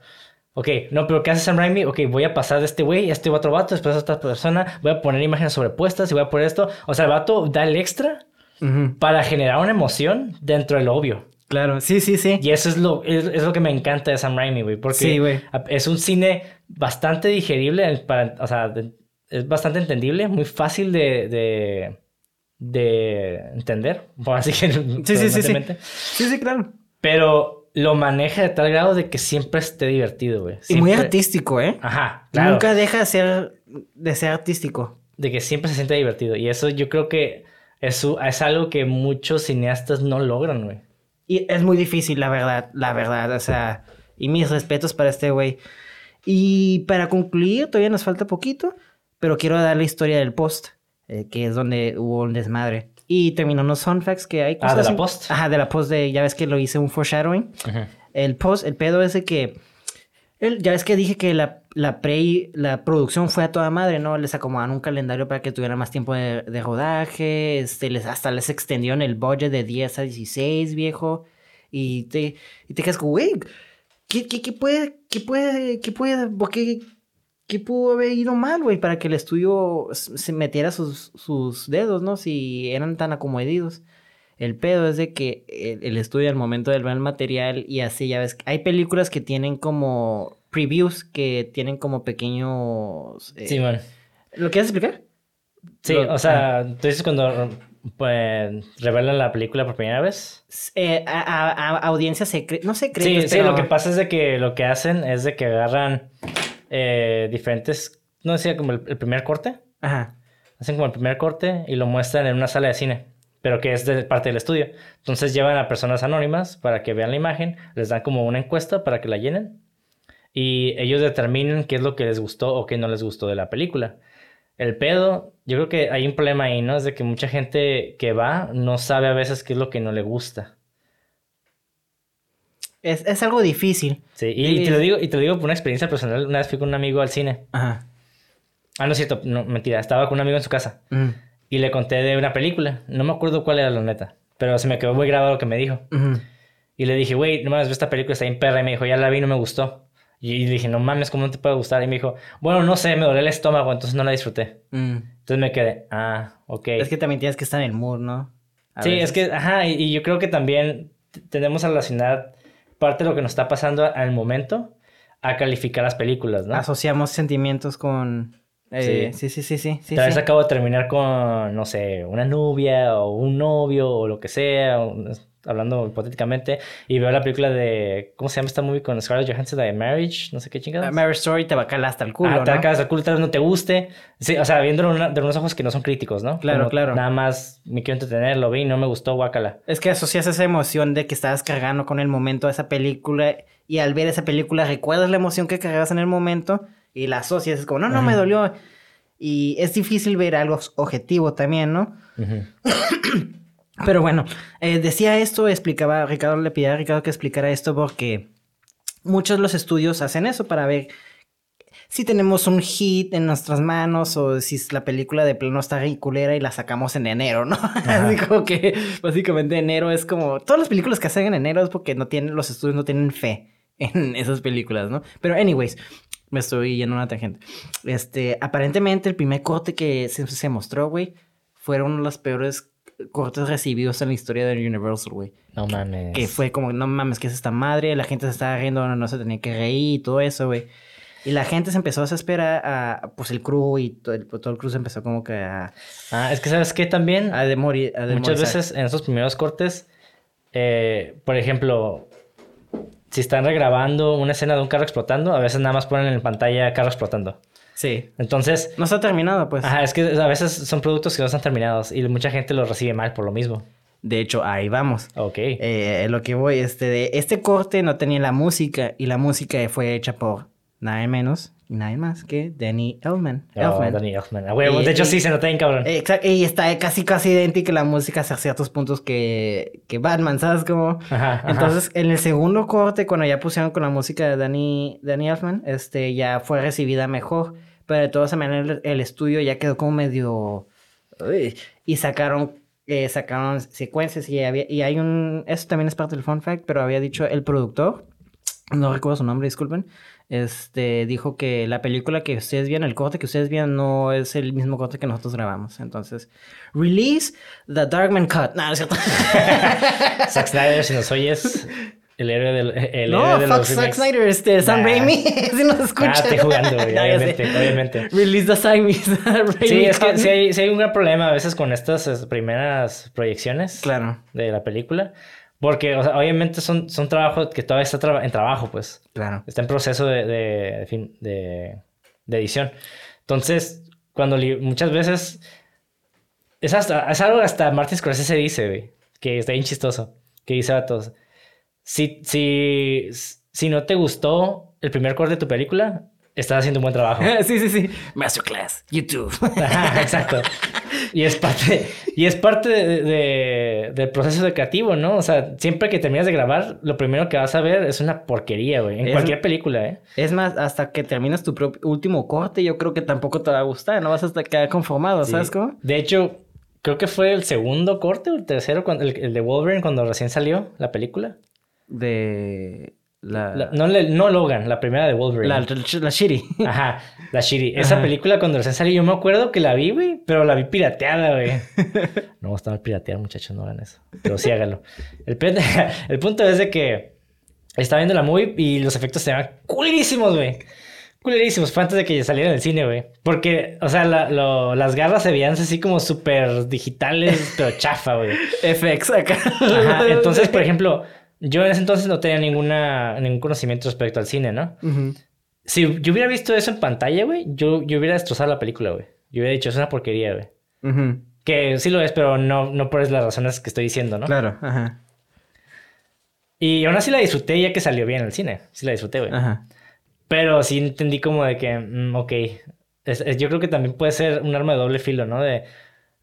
Ok, no, pero ¿qué hace Sam Raimi? Ok, voy a pasar de este güey a este otro vato, después a otra persona, voy a poner imágenes sobrepuestas y voy a poner esto. O sea, el vato da el extra para generar una emoción dentro de lo obvio. Claro, sí, sí, sí. Y eso es lo, es, lo que me encanta de Sam Raimi, güey. Porque sí, es un cine bastante digerible, para, o sea, es bastante entendible, muy fácil de, de, de entender. Así que, sí, sí, sí, sí. Sí, sí, claro. Pero lo maneja de tal grado de que siempre esté divertido, güey. Y muy artístico, ¿eh? Ajá, claro. Nunca deja de ser, de ser artístico. De que siempre se siente divertido. Y eso yo creo que es, es algo que muchos cineastas no logran, güey. Y es muy difícil, la verdad, la verdad, o sea, y mis respetos para este güey. Y para concluir, todavía nos falta poquito, pero quiero dar la historia del post, eh, que es donde hubo un desmadre. Y terminó unos fun facts que hay Ah, de la post. Ajá, de la post de, ya ves que lo hice un foreshadowing. El post, el pedo ese que El- ya ves que dije que la, la pre la producción fue a toda madre, ¿no? Les acomodaron un calendario para que tuvieran más tiempo de, de rodaje, este, les, hasta les extendieron el budget de 10 a 16, viejo. Y te, y te quedas como, güey, ¿qué, qué, qué puede, qué puede, qué puede, por qué, pudo haber ido mal, güey? Para que el estudio se metiera sus, sus dedos, ¿no? Si eran tan acomodidos. El pedo es de que el, el estudio al momento del el material y así, ya ves, hay películas que tienen como previews, que tienen como pequeños... eh, Sí, man. ¿Lo quieres explicar? Sí, Lo- o sea, tú dices cuando pues, revelan la película por primera vez. Eh, a, a- a audiencias secretas, no secretas, Sí, sí, pero- lo que pasa es de que lo que hacen es de que agarran eh, diferentes, no decía como el, el primer corte, Ajá. hacen como el primer corte y lo muestran en una sala de cine, pero que es de parte del estudio. Entonces llevan a personas anónimas para que vean la imagen, les dan como una encuesta para que la llenen y ellos determinan qué es lo que les gustó o qué no les gustó de la película. El pedo, yo creo que hay un problema ahí, ¿no? Es de que mucha gente que va no sabe a veces qué es lo que no le gusta. Es, es algo difícil. Sí, y, te lo digo, y te lo digo por una experiencia personal. Una vez fui con un amigo al cine. Ajá. Ah, no es cierto, no, mentira. Estaba con un amigo en su casa Mm. y le conté de una película. No me acuerdo cuál era la neta, pero se me quedó muy grabado lo que me dijo. Ujú. Y le dije, güey, no mames, esta película, está bien perra. Y me dijo, ya la vi, no me gustó. Y le dije, no mames, ¿cómo no te puede gustar? Y me dijo, bueno, no sé, me dolía el estómago, entonces no la disfruté. Mm. Entonces me quedé, ah, ok. Es que también tienes que estar en el mood, ¿no? A sí, veces. es que, ajá, y, y yo creo que también t- tendemos a relacionar parte de lo que nos está pasando al momento a calificar las películas, ¿no? Asociamos sentimientos con... eh, Sí. sí, sí, sí, sí. sí, Tal vez sí. acabo de terminar con, no sé, una novia o un novio o lo que sea, un- hablando hipotéticamente, y veo la película de, ¿cómo se llama esta movie con Scarlett Johansson de Marriage? No sé qué chingados. A Marriage Story te va a calar hasta el culo, ah, te ¿no? acabas de culo, tal vez no te guste. Sí, o sea, viéndolo una- de unos ojos que no son críticos, ¿no? Claro, Como claro. Nada más me quiero entretener, lo vi, no me gustó, guácala. Es que asocias esa emoción de que estabas cargando con el momento de esa película y al ver esa película recuerdas la emoción que cargabas en el momento y la asocias. Es como, no, no, me dolió. Y es difícil ver algo objetivo también, ¿no? Ujú. Pero bueno, eh, decía esto, explicaba, Ricardo le pedía a Ricardo que explicara esto porque muchos de los estudios hacen eso para ver si tenemos un hit en nuestras manos o si la película de plano está ridiculera y la sacamos en enero, ¿no? Así como que básicamente enero es como todas las películas que hacen en enero es porque no tienen los estudios no tienen fe en esas películas, ¿no? Pero anyways, me estoy yendo a una tangente. Este, aparentemente el primer corte que se, se mostró, güey, fueron los peores cortes recibidos en la historia de Universal, güey. No mames. Que fue como, no mames, ¿qué es esta madre? La gente se estaba riendo, no, no se tenía que reír y todo eso, güey. Y la gente se empezó a desesperar a, pues el crew y todo el, todo el crew se empezó como que a, Ah, es que ¿sabes qué también? a, demori- a Muchas veces en esos primeros cortes, eh, por ejemplo, si están regrabando una escena de un carro explotando, a veces nada más ponen en pantalla carro explotando. Sí. Entonces, No está terminado, pues. ajá, es que a veces son productos que no están terminados y mucha gente los recibe mal por lo mismo. De hecho, ahí vamos. Ok. Eh, lo que voy, este, de este corte no tenía la música y la música fue hecha por nadie menos nadie más que Danny Elfman. No, Elfman. Danny Elfman. A huevo. Y- de hecho, y- sí, se nota bien cabrón. Eh, Exacto, y está casi casi idéntica la música hacia ciertos puntos que, que Batman, ¿sabes? Como... Ajá, ajá. Entonces, en el segundo corte, cuando ya pusieron con la música de Danny, Danny Elfman, este, ya fue recibida mejor. Pero de todas maneras, el, el estudio ya quedó como medio... uy, y sacaron, eh, sacaron secuencias y, había, y hay un... Eso también es parte del fun fact, pero había dicho el productor, no recuerdo su nombre, disculpen, este, dijo que la película que ustedes vieron, el corte que ustedes vieron, no es el mismo corte que nosotros grabamos. Entonces, release the Darkman Cut. No, no es cierto. Zack Snyder, si nos oyes, el héroe del. El no, héroe de fuck los Zack. Snyder, este, Sam Nah. Raimi, si nos escucha. Ah, estoy jugando, güey, No, obviamente, obviamente. Release the Sam Raimi Sí, es que sí hay, sí hay un gran problema a veces con estas eh, primeras proyecciones Claro, de la película. Porque, o sea, obviamente son, son trabajos que todavía está traba- en trabajo, pues. claro. Está en proceso de, de, de de- edición. Entonces, cuando muchas veces. Es, hasta, es algo hasta Martin Scorsese dice, güey. Que está bien chistoso. Que dice a todos. Si, si, si no te gustó el primer corte de tu película, estás haciendo un buen trabajo. sí, sí, sí. Masterclass, YouTube. Ajá, exacto. Y es parte, y es parte de, de- del proceso de creativo, ¿no? O sea, siempre que terminas de grabar, lo primero que vas a ver es una porquería, güey. En Es- cualquier película, ¿eh? Es más, hasta que terminas tu propio último corte, yo creo que tampoco te va a gustar, no vas a quedar conformado, ¿sabes cómo? De hecho, creo que fue el segundo corte o el tercero, cuando, el, el de Wolverine, cuando recién salió la película. De la... La- no, no Logan, la primera de Wolverine. la, la, la shitty. Ajá, la Shiri. Esa Ajá. película cuando recién salió, yo me acuerdo que la vi, güey, pero la vi pirateada, güey. No, está mal piratear, muchachos, no hagan eso. Pero sí háganlo. El, punto es de que estaba viendo la movie y los efectos se veían culerísimos, güey. Culerísimos, fue antes de que saliera en el cine, güey. Porque, o sea, la- lo- las garras se veían así como súper digitales, pero chafa, güey. FX acá. Ajá, entonces, por ejemplo, yo en ese entonces no tenía ninguna, ningún conocimiento respecto al cine, ¿no? Si yo hubiera visto eso en pantalla, güey, yo, yo hubiera destrozado la película, güey. Yo hubiera dicho, es una porquería, güey. Que sí lo es, pero no, no por las razones que estoy diciendo, ¿no? Claro, ajá. Y aún así la disfruté ya que salió bien en el cine. Sí la disfruté, güey. Ajá. Pero sí entendí como de que, mm, ok. Es- es- yo creo que también puede ser un arma de doble filo, ¿no? De,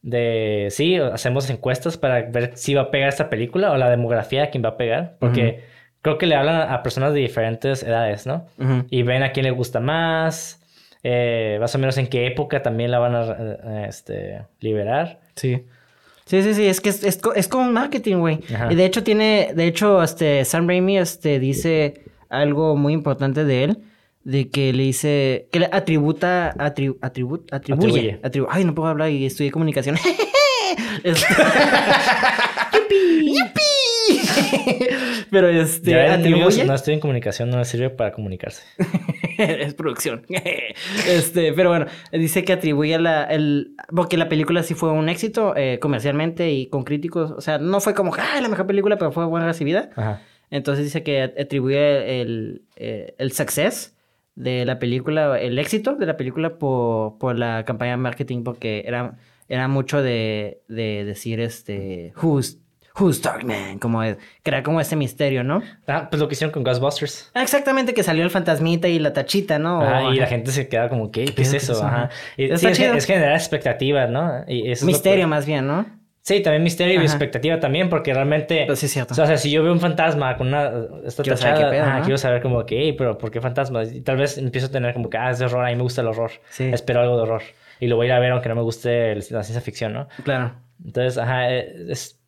de, sí, hacemos encuestas para ver si va a pegar esta película o la demografía de quién va a pegar. Porque creo que le hablan a personas de diferentes edades, ¿no? Y ven a quién le gusta más, eh, más o menos en qué época también la van a eh, este, liberar. Sí. Sí, sí, sí, es que es, es, es como un marketing, güey. Y de hecho tiene, de hecho, este, Sam Raimi, este, dice algo muy importante de él, de que le dice, que le atributa, atribu, atribu- atribuye, Atribuye. atribu- ay, no puedo hablar y estudié comunicación. Este- ¡Yupi! Pero este, ya atribuye. no estoy en comunicación, no les sirve para comunicarse. es producción. este, pero bueno, dice que atribuye la, el, porque la película sí fue un éxito eh, comercialmente y con críticos. O sea, no fue como, ah, la mejor película, pero fue buena recibida. Ajá. Entonces dice que atribuye el, eh, el success de la película, el éxito de la película por, por la campaña de marketing, porque era, era mucho de, de decir, este, who's, who's Darkman, como es, crear como ese misterio, ¿no? Ah, pues lo que hicieron con Ghostbusters. Ah, Exactamente, que salió el fantasmita y la tachita, ¿no? Ajá, y la gente se queda como, ¿qué, ¿Qué, es qué eso? es eso? Ajá. Y, Está sí, es, generar expectativas, ¿no? Y eso es lo Misterio que- más bien, ¿no? Sí, también misterio y Ajá. expectativa también, porque realmente... Pues sí, es cierto. O sea, si yo veo un fantasma con una... Esta Quiero saber qué pedo, ¿no? quiero saber como que, "Ey, pero ¿por qué fantasmas? Y tal vez empiezo a tener como que, ah, es de horror, a mí me gusta el horror. Sí. Espero algo de horror. Y lo voy a ir a ver aunque no me guste la ciencia ficción, ¿no? Claro. Entonces, ajá, eh, es,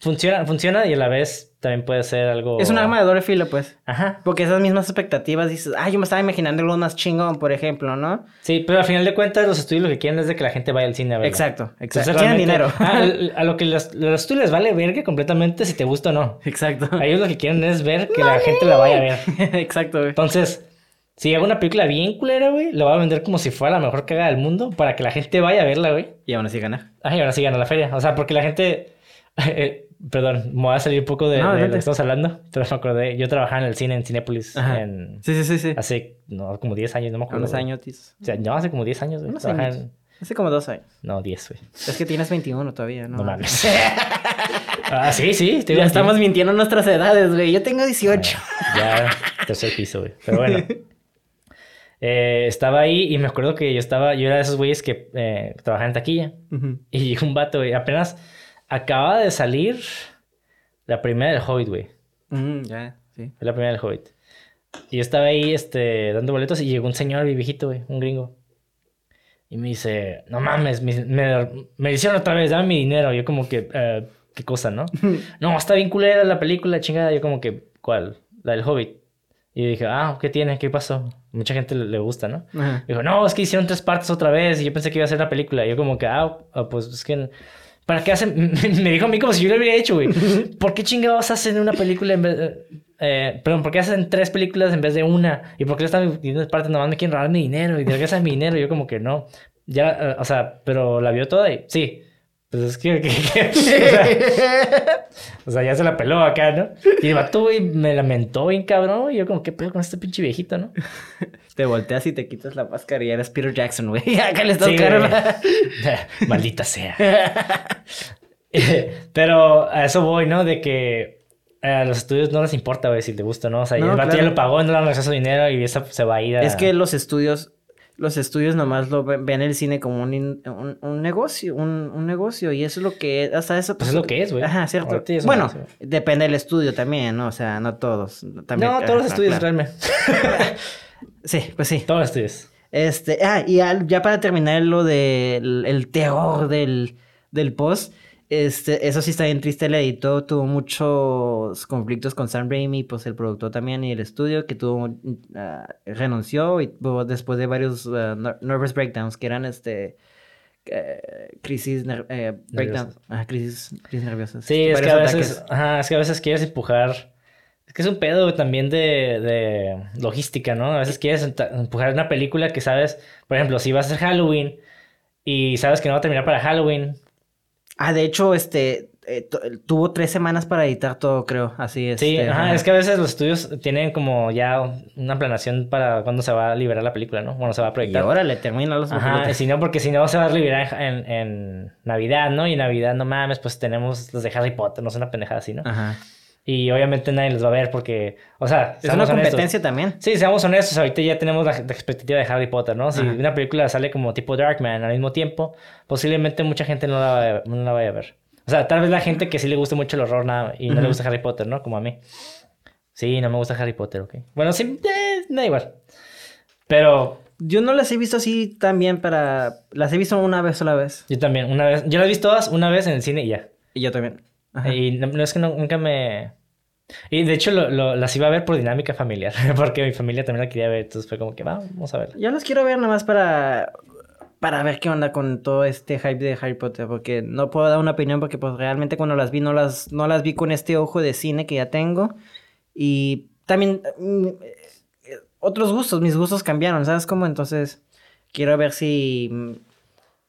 funciona, funciona y a la vez también puede ser algo... Es un arma de doble filo, pues. Ajá. Porque esas mismas expectativas dices, ah, yo me estaba imaginando algo más chingón, por ejemplo, ¿no? Sí, pero al final de cuentas los estudios lo que quieren es de que la gente vaya al cine a verlo. Exacto, Entonces, exacto. Quieren realmente- dinero. Ah, a lo que los, los estudios les vale verga completamente si te gusta o no. Exacto. A ellos lo que quieren es ver que la gente la vaya a ver. Exacto, güey. Entonces, si hago una película bien culera, güey, la voy a vender como si fuera la mejor caga del mundo para que la gente vaya a verla, güey. Y aún así ganar. Ay, ahora sí gana la feria. O sea, porque la gente. eh, perdón, me voy a salir un poco de, No, de lo que estamos hablando, pero me acordé. Yo trabajaba en el cine en Cinépolis Ajá. en, Sí, sí, sí, sí. hace no, como 10 años, no me acuerdo. Unos años. O sea, no, hace como 10 años, güey. Años. en- Hace como dos años. No, 10, güey. Es que tienes 21 todavía, ¿no? No, mames. ah, sí, sí. Ya estamos mintiendo nuestras edades, güey. Yo tengo 18. Ya, tercer piso, güey. Pero bueno. Eh, estaba ahí y me acuerdo que yo estaba, yo era de esos güeyes que eh, trabajaban en taquilla. Ujú. Y llegó un vato, güey. Apenas acaba de salir la primera del Hobbit, güey. Mm, ya, sí. Fue la primera del Hobbit. Y yo estaba ahí, este, dando boletos y llegó un señor viejito, güey, un gringo. Y me dice, no mames, me, me, me hicieron otra vez, dame mi dinero. Yo como que, "Eh, ¿qué cosa, no? no, está bien culera la película, chingada. Yo como que, ¿cuál? La del Hobbit. Y dije, ah, ¿qué tiene? ¿Qué pasó? Mucha gente le, le gusta, ¿no? Ajá. Dijo, no, es que hicieron tres partes otra vez y yo pensé que iba a ser una película. Y yo como que, ah, ah, pues es que... ¿Para qué hacen? Me dijo a mí como si yo lo hubiera hecho, güey. ¿Por qué chingados hacen una película en vez de... Eh, perdón, ¿por qué hacen tres películas en vez de una? ¿Y por qué están dividiendo en partes? Nomás me quieren robar mi dinero y de regresan mi dinero. Y yo como que no. Ya, eh, o sea, pero la vio toda y sí. Pues es que... que- que- o, sea, o sea, ya se la peló acá, ¿no? Y el vato, güey, me lamentó bien cabrón. Y yo como, ¿qué pedo con este pinche viejito, no? Te volteas y te quitas la máscara y eres Peter Jackson, güey. Acá le estás Sí, güey. Maldita sea. Pero a eso voy, ¿no? De que a los estudios no les importa, güey, si te gusta, ¿no? O sea, No, el vato ya lo pagó, no le han regresado su dinero y eso se va a ir a... Es que los estudios, los estudios nomás lo ven, ven el cine como un, in- un, un negocio, un, un negocio, y eso es lo que es, hasta eso. Pues es lo que es, güey. Ajá, cierto. Bueno, negocio. depende del estudio también, ¿no? O sea, no todos. También, no, todos los estudios, claro. realmente. Sí, pues sí. todos los estudios. Este, ah, y al- ya para terminar lo del el terror del, del post, este, eso sí está bien triste, el editor tuvo muchos conflictos con Sam Raimi, pues el productor también y el estudio que tuvo, ah, renunció y después de varios ner- nervous breakdowns que eran este, eh, crisis, ner- eh, breakdowns, ah, crisis, crisis nerviosas. Sí, es que a veces, ajá, es que a veces quieres empujar. Es que es un pedo también de, de logística, ¿no? A veces quieres empujar una película que sabes, por ejemplo, si vas a hacer Halloween y sabes que no va a terminar para Halloween. Ah, de hecho, este, eh, tu- tuvo tres semanas para editar todo, creo, así es. Sí, ajá, es que a veces los estudios tienen como ya una planeación para cuándo se va a liberar la película, ¿no? Bueno, se va a Y proyectar. ahora le terminan los Ajá, si no, porque si no se va a liberar en, en Navidad, ¿no? Y en Navidad, no mames, pues tenemos los de Harry Potter, no es una pendejada así, ¿no? Ajá. Y obviamente nadie los va a ver porque, o sea, Es una seamos honestos. competencia también. Sí, seamos honestos, ahorita ya tenemos la, la expectativa de Harry Potter, ¿no? Si Ajá. una película sale como tipo Darkman al mismo tiempo, posiblemente mucha gente no la, vaya- no la vaya a ver. O sea, tal vez la gente que sí le guste mucho el horror nada, y no le Ujú. gusta Harry Potter, ¿no? Como a mí. Sí, no me gusta Harry Potter, ok. Bueno, sí, eh, da igual. Pero Yo no las he visto así tan bien para... Las he visto una vez sola vez. yo también, una vez, yo las he visto todas una vez en el cine y ya. Y yo también. Ajá. Y no, no es que no- nunca me... Y de hecho las iba a ver por dinámica familiar, porque mi familia también la quería ver, entonces fue como que "Va, vamos a ver. Yo las quiero ver nada más para... Para ver qué onda con todo este hype de Harry Potter. Porque no puedo dar una opinión porque pues realmente cuando las vi no las, no las vi con este ojo de cine que ya tengo. Y también... mm, otros gustos, mis gustos cambiaron, ¿sabes cómo? Entonces quiero ver si...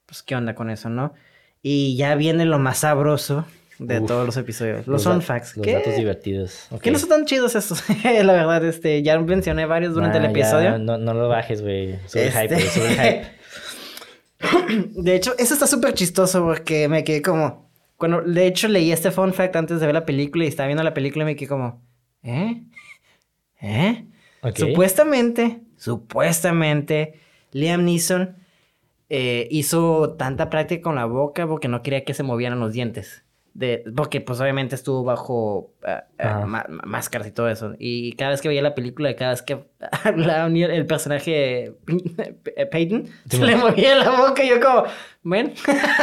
Pues qué onda con eso, ¿no? Y ya viene lo más sabroso de Uf. todos los episodios. Los, fun facts. Los ¿Qué? datos divertidos. Que no son tan chidos estos, la verdad, este, ya mencioné varios durante el ya, episodio. no, no lo bajes, güey. Sube Este- hype, sube hype. De hecho, eso está súper chistoso porque me quedé como, cuando, de hecho, leí este fun fact antes de ver la película y estaba viendo la película y me quedé como, ¿eh? ¿Eh? Supuestamente, supuestamente, Liam Neeson eh, hizo tanta práctica con la boca porque no quería que se movieran los dientes. De, porque pues obviamente estuvo bajo ma- máscaras y todo eso. Y cada vez que veía la película, cada vez que hablaba el, personaje eh, Peyton, Sí, se le movía la boca y yo como, ven.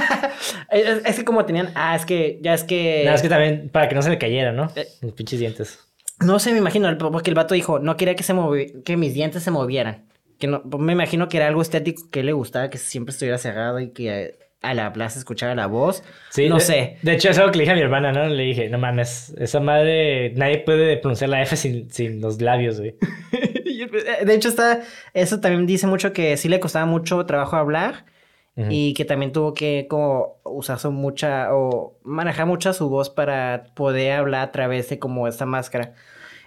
es, es que como tenían, ah, es que, ya es que... Nada, es que también para que no se le cayera, ¿no? Eh. Los pinches dientes. No sé, me imagino, porque el vato dijo, no quería que, se movi- que mis dientes se movieran. Que no, me imagino que era algo estético que le gustaba, que siempre estuviera cerrado y que eh, al hablar se escuchara la voz. Sí, no de- sé. De hecho, es algo que le dije a mi hermana, ¿no? Le dije, no mames, esa madre, nadie puede pronunciar la F sin, sin los labios, güey. De hecho, está, eso también dice mucho que sí le costaba mucho trabajo hablar y que también tuvo que como usar su mucha o manejar mucha su voz para poder hablar a través de como esta máscara.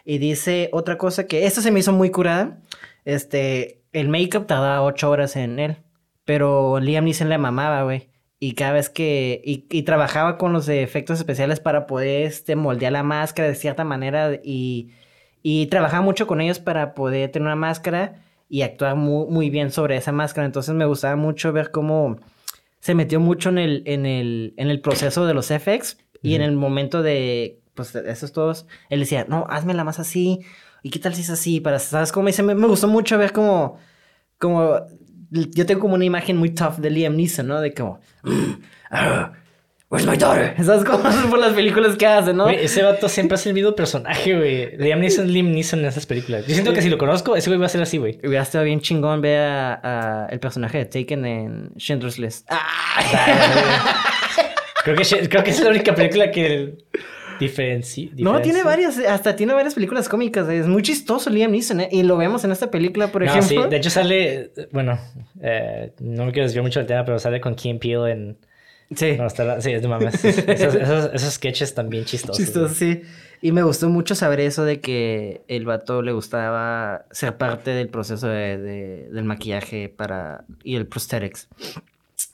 Y dice otra cosa que esto se me hizo muy curada. Este, el make-up tardaba ocho horas en él, pero Liam Neeson le mamaba, güey. Y cada vez que... Y, y trabajaba con los efectos especiales para poder este, moldear la máscara de cierta manera y... Y trabajaba mucho con ellos para poder tener una máscara y actuar muy, muy bien sobre esa máscara. Entonces me gustaba mucho ver cómo se metió mucho en el, en el, en el proceso de los FX y en el momento de, pues, esos todos, él decía, no, hazmela más así. ¿Y qué tal si es así? Para, ¿sabes cómo? Me, me gustó mucho ver como, yo tengo como una imagen muy tough de Liam Neeson, ¿no? De como, "Mm, ah, where's my daughter? ¿Sabes cómo? Por las películas que hace, ¿no? Güey, ese vato siempre hace el mismo personaje, güey. Liam Neeson, Liam Neeson en esas películas. Yo siento que si lo conozco, ese güey va a ser así, güey. Hubiera estado bien chingón ver a, a el personaje de Taken en Schindler's List. ¡Ah! Creo que, creo que es la única película que diferencia. No, tiene varias, hasta tiene varias películas cómicas. Es muy chistoso Liam Neeson, ¿eh? Y lo vemos en esta película, por No, ejemplo. sí, de hecho sale, bueno, eh, no me quiero desviar mucho del tema, pero sale con Kim Peele en... Sí. No, está la- sí, es de mames. Esos, esos, esos sketches también chistosos. Chistoso, sí. Y me gustó mucho saber eso de que el vato le gustaba ser parte del proceso de, de- del maquillaje para y el prosthetics.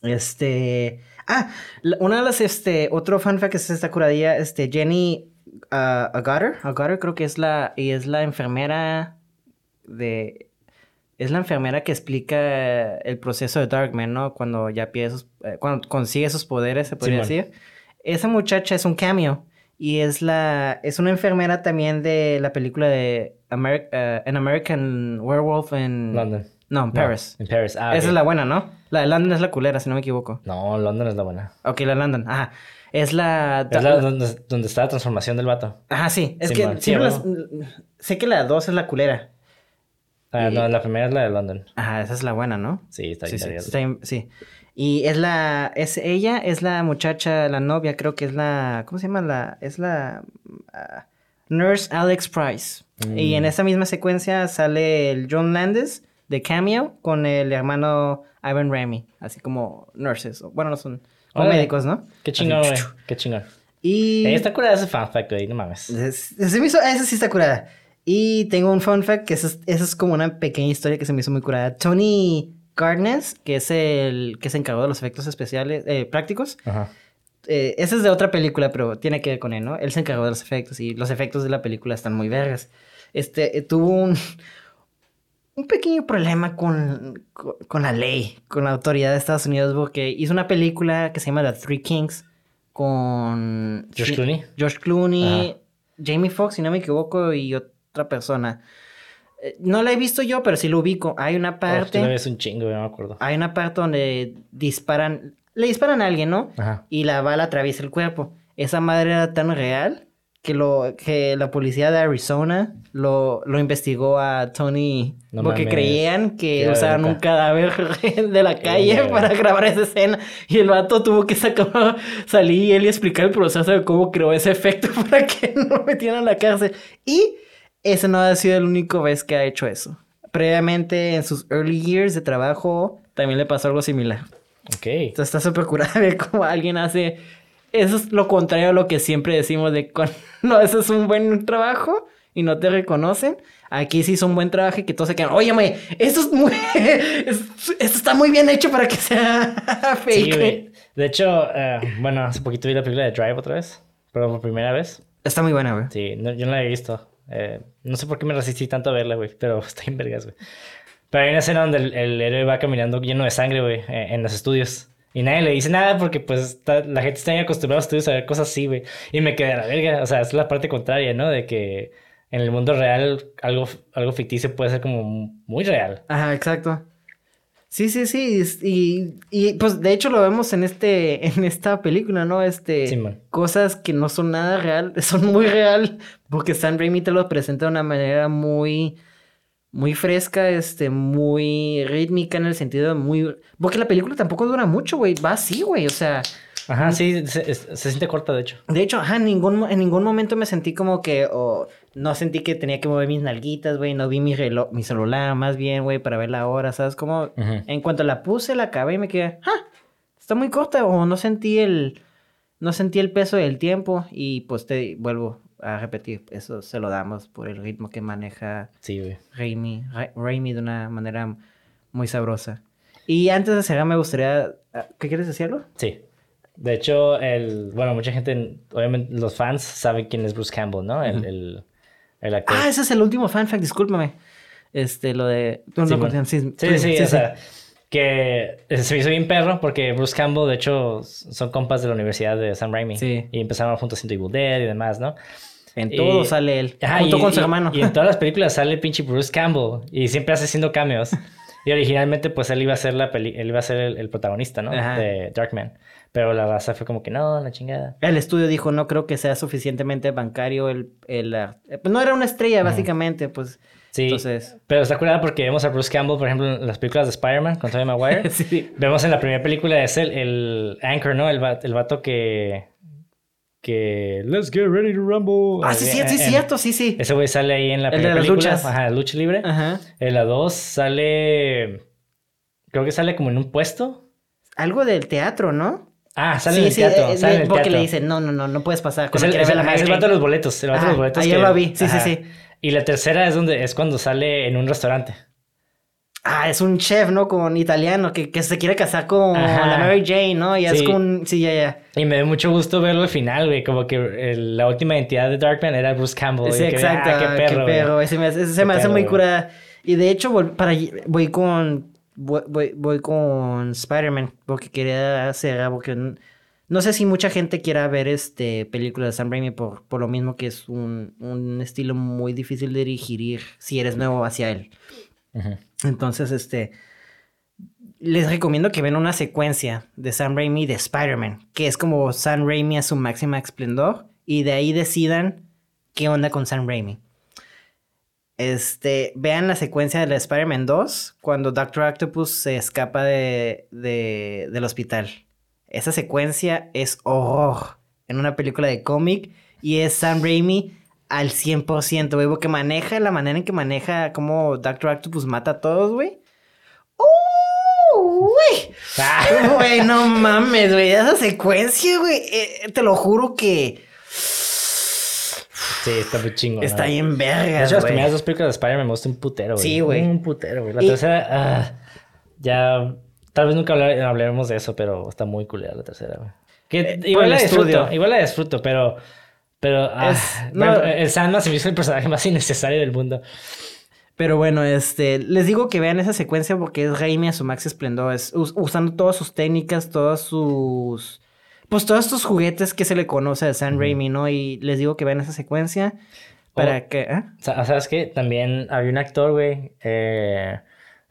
Este. Ah, una de las, este, otro fan fact que es esta curadilla, este, Jenny a, a Gutter. A Gutter creo que es la, y es la enfermera de... Es la enfermera que explica el proceso de Darkman, ¿no? Cuando ya pide esos, eh, cuando consigue esos poderes, se podría decir. Esa muchacha es un cameo. Y es la... Es una enfermera también de la película de Ameri- eh, An American Werewolf en... London. No, en No, Paris. en Paris. Ah, Esa es la buena, ¿no? La de London es la culera, si no me equivoco. No, London es la buena. Ok, la London. Ajá. Es la... Es la donde, donde está la transformación del vato. Ajá, sí. Es Simón, que sí, las- sé que la 2 es la culera. Ah, Y- no, la primera es la de London. Ajá, esa es la buena, ¿no? Sí, está bien. sí, vergas. está bien, sí. Y es la, es ella, es la muchacha, la novia, creo que es la, ¿cómo se llama? La, es la ah, Nurse Alex Price. Y Mm. en esa misma secuencia sale el John Landis de Cameo con el hermano Ivan Raimi, así como nurses, o- bueno, no son, como médicos, ¿no? Qué chingón, güey. Qué chingón. Y... Eh, está curada ese fan fact, güey. No mames. Es- Se me hizo, esa sí está curada. Y tengo un fun fact que eso es, eso es como una pequeña historia que se me hizo muy curada. Tony Gardner, que es el que se encargó de los efectos especiales, eh, prácticos. Ajá. eh, ese es de otra película, pero tiene que ver con él, ¿no? Él se encargó de los efectos y los efectos de la película están muy vergas. Este, eh, tuvo un, un pequeño problema con, con, con la ley, con la autoridad de Estados Unidos, porque hizo una película que se llama The Three Kings con... George Clooney. George Clooney, Ajá. Jamie Foxx, si no me equivoco, y otra persona. Eh, No la he visto yo, pero sí lo ubico. Hay una Oh, parte, la ves un chingo, no me acuerdo. hay una parte donde disparan, le disparan a alguien, ¿no? Ajá. Y la bala atraviesa el cuerpo. Esa madre era tan real que lo que la policía de Arizona lo, lo investigó a Tony No porque mames. creían que usaban un cadáver de la calle para grabar esa escena y el vato tuvo que sacar salir y él y explicar el proceso de cómo creó ese efecto para que no metieran a la cárcel y ese no ha sido el único vez que ha hecho eso previamente en sus early years de trabajo también le pasó algo similar Ok. entonces está súper curada ver cómo alguien hace. Eso es lo contrario a lo que siempre decimos de cuando haces un buen trabajo y no te reconocen. Aquí sí hizo un buen trabajo y que todos se quedan. Óyeme, esto es muy. es- esto está muy bien hecho para que sea fake. Sí. De hecho, eh, bueno, hace poquito vi la película de Drive otra vez. Pero por primera vez. está muy buena, güey. Sí, no- yo no la he visto. Eh, no sé por qué me resistí tanto a verla, güey. Pero está en vergas, güey. Pero hay una escena donde el, el héroe va caminando lleno de sangre, güey, eh, en los estudios. Y nadie le dice nada porque, pues, está- la gente está acostumbrada a estudios a ver cosas así, güey. Y me quedé a la verga. O sea, es la parte contraria, ¿no? De que en el mundo real algo, algo ficticio puede ser como muy real. Ajá, exacto. Sí, sí, sí. Y, y pues de hecho lo vemos en este, en esta película, ¿no? Este. Simón. cosas que no son nada real, son muy real. Porque Sam Raimi te lo presenta de una manera muy. Muy fresca, este, muy rítmica en el sentido de muy. Porque la película tampoco dura mucho, güey. Va así, güey. O sea. Ajá, sí, se, siente corta, de hecho. De hecho, ajá, en ningún, en ningún momento me sentí como que, o no sentí que tenía que mover mis nalguitas, güey, no vi mi reloj, mi celular más bien, güey, para ver la hora, ¿sabes? Como, en cuanto la puse, la acabé y me quedé, ah, está muy corta, o no sentí el, no sentí el peso del tiempo, y pues te vuelvo a repetir, eso se lo damos por el ritmo que maneja Sí, güey. Raimi, Ra- Raimi de una manera muy sabrosa. Y antes de cerrar, me gustaría, ah, ¿qué quieres decirlo? Sí. De hecho, el, bueno, mucha gente, obviamente los fans saben quién es Bruce Campbell, ¿no? El, el, el actor. Ah, ese es el último fan fact, discúlpame. Este, lo de. No Sí, conocías, sí, Sí, sí, o sea, que se me hizo bien perro porque Bruce Campbell, de hecho, son compas de la Universidad de Sam Raimi. Sí. Y empezaron juntos haciendo Evil Dead y demás, ¿no? En Y- todo sale él. Ajá, junto y- con su y- hermano. Y en todas las películas sale pinche Bruce Campbell y siempre hace haciendo cameos. Y originalmente, pues él iba a ser la peli él iba a ser el, el protagonista, ¿no? Ajá. De Darkman. Pero la raza fue como que no, la chingada. El estudio dijo, no creo que sea suficientemente bancario el... el ah, eh, pues no era una estrella, básicamente, pues. Sí. Entonces... Pero está curada porque vemos a Bruce Campbell, por ejemplo, en las películas de Spider-Man con Tobey Maguire. sí. Vemos en la primera película es el, el Anchor, ¿no? El, el vato que. Que. Let's get ready to rumble. Ah, sí, sí, Eh, sí, eh, cierto, sí, sí. Ese güey sale ahí en la El de primera las película. luchas. Ajá, lucha libre. Ajá. En la 2 sale. Creo que sale como en un puesto. Algo del teatro, ¿no? Ah, sale sí, en el sí, teatro. eh, sale en el porque teatro. le dicen, no, no, no, no puedes pasar. Es el, es el, vato de los boletos. El vato de los boletos. ayer que- lo vi, sí, sí, ajá. sí. Y la tercera es donde es cuando sale en un restaurante. Ah, es un chef, ¿no? Con italiano que, que se quiere casar con Ajá. la Mary Jane, ¿no? Y es Sí. con... Sí, ya, ya. Y me dio mucho gusto verlo al final, güey. Como que el- la última identidad de Darkman era Bruce Campbell. Sí, que, exacto. ah, qué perro, güey. Ese me ese se Qué me hace perro, muy güey. Y de hecho, vol- para, voy con. Voy, voy, voy con Spider-Man. Porque quería hacer. Porque n- no sé si mucha gente quiera ver este película de Sam Raimi por, por lo mismo que es un, un estilo muy difícil de digerir si eres nuevo hacia él. Entonces, este. Les recomiendo que vean una secuencia de Sam Raimi de Spider-Man, que es como Sam Raimi a su máxima esplendor, y de ahí decidan qué onda con Sam Raimi. Este, vean la secuencia de la Spider-Man 2, cuando Doctor Octopus se escapa de, de- del hospital. Esa secuencia es horror en una película de cómic, y es Sam Raimi al 100%, güey, porque maneja la manera en que maneja cómo Doctor Octopus mata a todos, güey. ¡Uh, güey! Güey, no mames, güey. Esa secuencia, güey. eh, te lo juro que sí, está muy chingo. está bien De verga. hecho, las primeras dos películas de Spider-Man me gustan un putero, güey. Sí, güey. Un putero, güey. La Y- tercera, ah, ya. Tal vez nunca hablar- hablaremos de eso, pero está muy culera la tercera, güey. Eh, igual la disfruto, estudio. igual la disfruto, pero. Pero. ah, Es- bueno, no. El Sandman se me hizo el personaje más innecesario del mundo. Pero bueno, este, les digo que vean esa secuencia porque es Raimi a su max esplendor, es us- usando todas sus técnicas, todas sus, pues todos estos juguetes que se le conoce a Sam Raimi, ¿no? Y les digo que vean esa secuencia para Oh. que, ¿eh? Sa- ¿Sabes qué? También había un actor, güey. eh,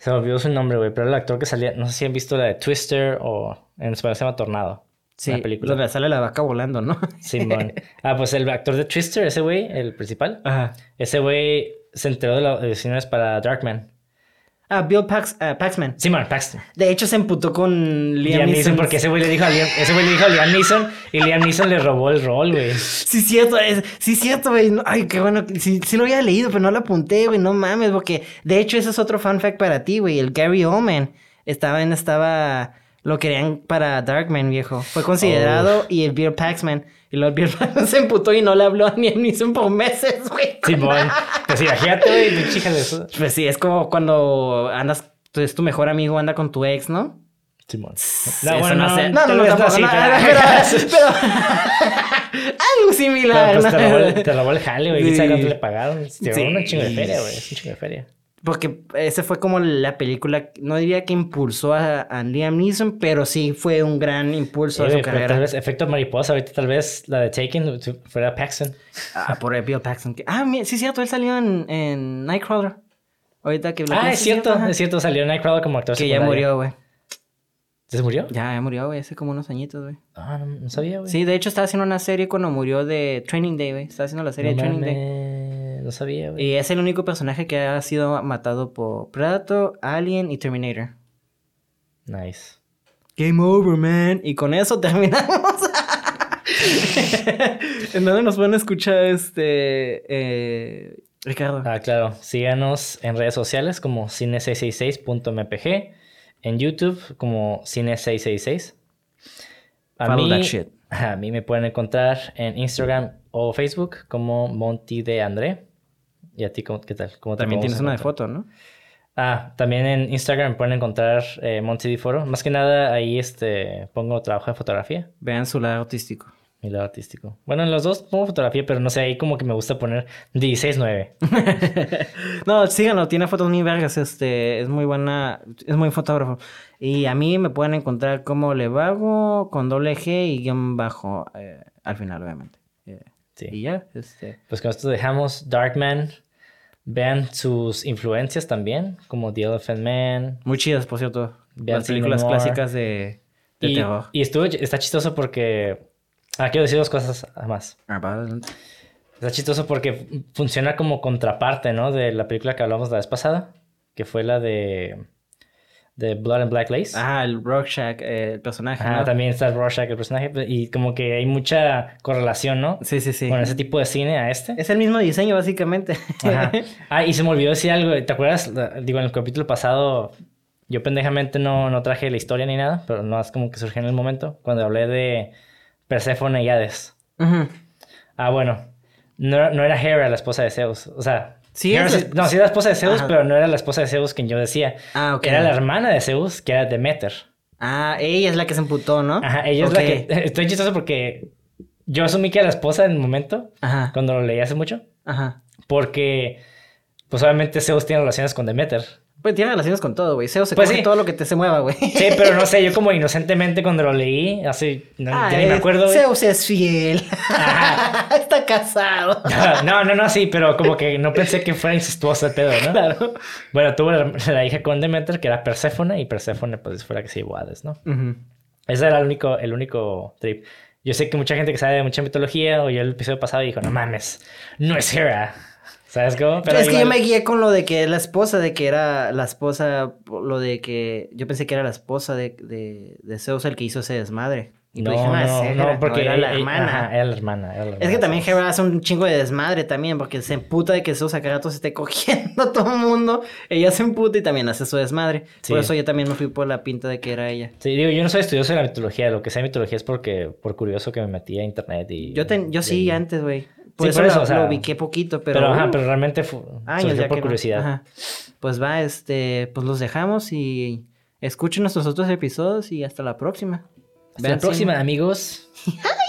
se me olvidó su nombre, güey. Pero el actor que salía. No sé si han visto la de Twister o en español se llama Tornado. Sí, la película. donde sale la vaca volando, ¿no? Simón. ah, pues el actor de Twister, ese güey, el principal. Ajá. Ese güey se enteró de las audiciones para Darkman. Ah, Bill Pax, ah, Paxman. Simón, Paxton. De hecho, se emputó con Liam, Liam Neeson, porque ese güey le dijo a Liam, ese güey le dijo a Liam Neeson y Liam Neeson le robó el rol, güey. Sí, cierto, es, sí, cierto, güey. Ay, qué bueno. Sí, sí lo había leído, pero no lo apunté, güey. No mames, porque de hecho, ese es otro fun fact para ti, güey. El Gary Oldman estaba en, estaba. Lo querían para Darkman, viejo. Fue considerado y el Bill Paxman. Y luego el Bill se emputó y no le habló a Liam Neeson por meses, güey. Simón. Pues imagínate, güey, hija de eso. Pues sí, es como cuando andas. Es tu mejor amigo, anda con tu ex, ¿no? Simón. Eso no sé. No, no, tal no, vez tampoco. así, no, pero- pero- pero- Algo similar. Pero, pues, ¿no? te, robó el, jale, güey. ¿Quién sabe Sí. cuánto le pagaron? Te robó Sí. una chingo de feria, güey. Es un chingo de feria. Porque ese fue como la película, no diría que impulsó a, a Liam Neeson, pero sí fue un gran impulso Sí, a su pero carrera. tal vez efecto mariposa. Ahorita tal vez la de Taken fuera Paxton. Ah, por el Bill Paxton. Ah, mira, sí cierto, él salió en, en Nightcrawler. Ahorita que lo Ah, es cierto. Es cierto. Salió Nightcrawler como actor Que ya murió, güey. ¿Se murió? Ya, ya murió, güey, hace como unos añitos, güey. Ah, no, no sabía, güey. Sí, de hecho estaba haciendo una serie cuando murió de Training Day, güey. Estaba haciendo la serie no de Training Day. No sabía, güey. Y es el único personaje que ha sido matado por Predator, Alien y Terminator. Nice. Game over, man. Y con eso terminamos. ¿En dónde nos pueden escuchar este eh, Ricardo? Ah, claro. Síganos en redes sociales como cine666.mpg, en YouTube como cine666. A Follow mí, that shit. a mí me pueden encontrar en Instagram o Facebook como Monty de André. ¿Y a ti cómo- qué tal? ¿Cómo te También tienes una de foto, ¿no? Ah, también en Instagram pueden encontrar eh, Monty de Foro. Más que nada ahí este, pongo trabajo de fotografía. Vean su lado artístico. Mi lado artístico. Bueno, en los dos pongo fotografía, pero no sé, ahí como que me gusta poner 16-9. no, síganlo, tiene fotos muy vergas, este, es muy buena, es muy fotógrafo. Y a mí me pueden encontrar como Levago con doble G y guion bajo eh, al final, obviamente. Eh, Sí. Y ya, este. Pues con esto dejamos Darkman. Vean sus influencias también, como The Elephant Man. Muy chidas, por cierto. Vean Las películas clásicas de, de Y, terror. y estuvo, está chistoso porque... Ah, quiero decir dos cosas más. Ah. Está chistoso porque funciona como contraparte, ¿no? De la película que hablamos la vez pasada, que fue la de... De Blood and Black Lace. Ah, el Rorschach, eh, el personaje. ¿no? también está Rorschach, el personaje, y como que hay mucha correlación, ¿no? Sí, sí, sí. Con ese tipo de cine a este. Es el mismo diseño, básicamente. Ajá. Ah, y se me olvidó decir algo. ¿Te acuerdas? Digo, en el capítulo pasado, yo pendejamente no, no traje la historia ni nada, pero no es como que surgió en el momento, cuando hablé de Perséfone y Hades. Ujú. Ah, bueno. No, no era Hera la esposa de Zeus. O sea, Sí, es la- no, sí era la esposa de Zeus, Ajá. pero no era la esposa de Zeus que yo decía. Ah, ok. Era la hermana de Zeus, que era Demeter. Ah, ella es la que se emputó, ¿no? Ajá, ella es la que... Estoy chistoso porque yo asumí que era la esposa en el momento, Ajá. cuando lo leí hace mucho, Ajá. porque pues obviamente Zeus tiene relaciones con Demeter. Pues tiene relaciones con todo, güey. Zeus se Pues coge sí. todo lo que te se mueva, güey. Sí, pero no sé, yo como inocentemente cuando lo leí, así, no, Ah, ya ni me es- acuerdo. Zeus es fiel. Ajá. Está casado. No, no, no, sí, pero como que no pensé que fuera incestuoso el pedo, ¿no? Claro. Bueno, tuvo la, la hija con Demeter, que era Perséfone, y Perséfone, pues, fuera que se llevó Hades, ¿no? Ujú. Ese era el único, el único trip. Yo sé que mucha gente que sabe de mucha mitología oyó el episodio pasado y dijo, no mames, no es Hera. ¿Sabes cómo? Pero es que yo me guié con lo de que la esposa, de que era la esposa, lo de que yo pensé que era la esposa de, de, de Zeus el que hizo ese desmadre. Y No, pues dije, "Ah, no, no, Hera". porque era la hermana. ajá, era la hermana. era la Es que también. Hera hace un chingo de desmadre también, porque se emputa de que Zeus a cada rato se esté cogiendo a todo el mundo. Ella se emputa y también hace su desmadre. Sí. Por eso yo también me fui por la pinta de que era ella. Sí, digo, yo no soy estudioso de la mitología. Lo que sé de mitología es porque, por curioso que me metí a internet y... Yo, ten- yo sí antes, güey. Por Sí, eso, por eso, lo, o sea, lo ubiqué poquito, pero... Pero, ajá, uh, pero realmente fu- años ya por no. curiosidad. Ajá. Pues va, este, pues los dejamos y escuchen nuestros otros episodios y hasta la próxima. Hasta la próxima, cine. amigos.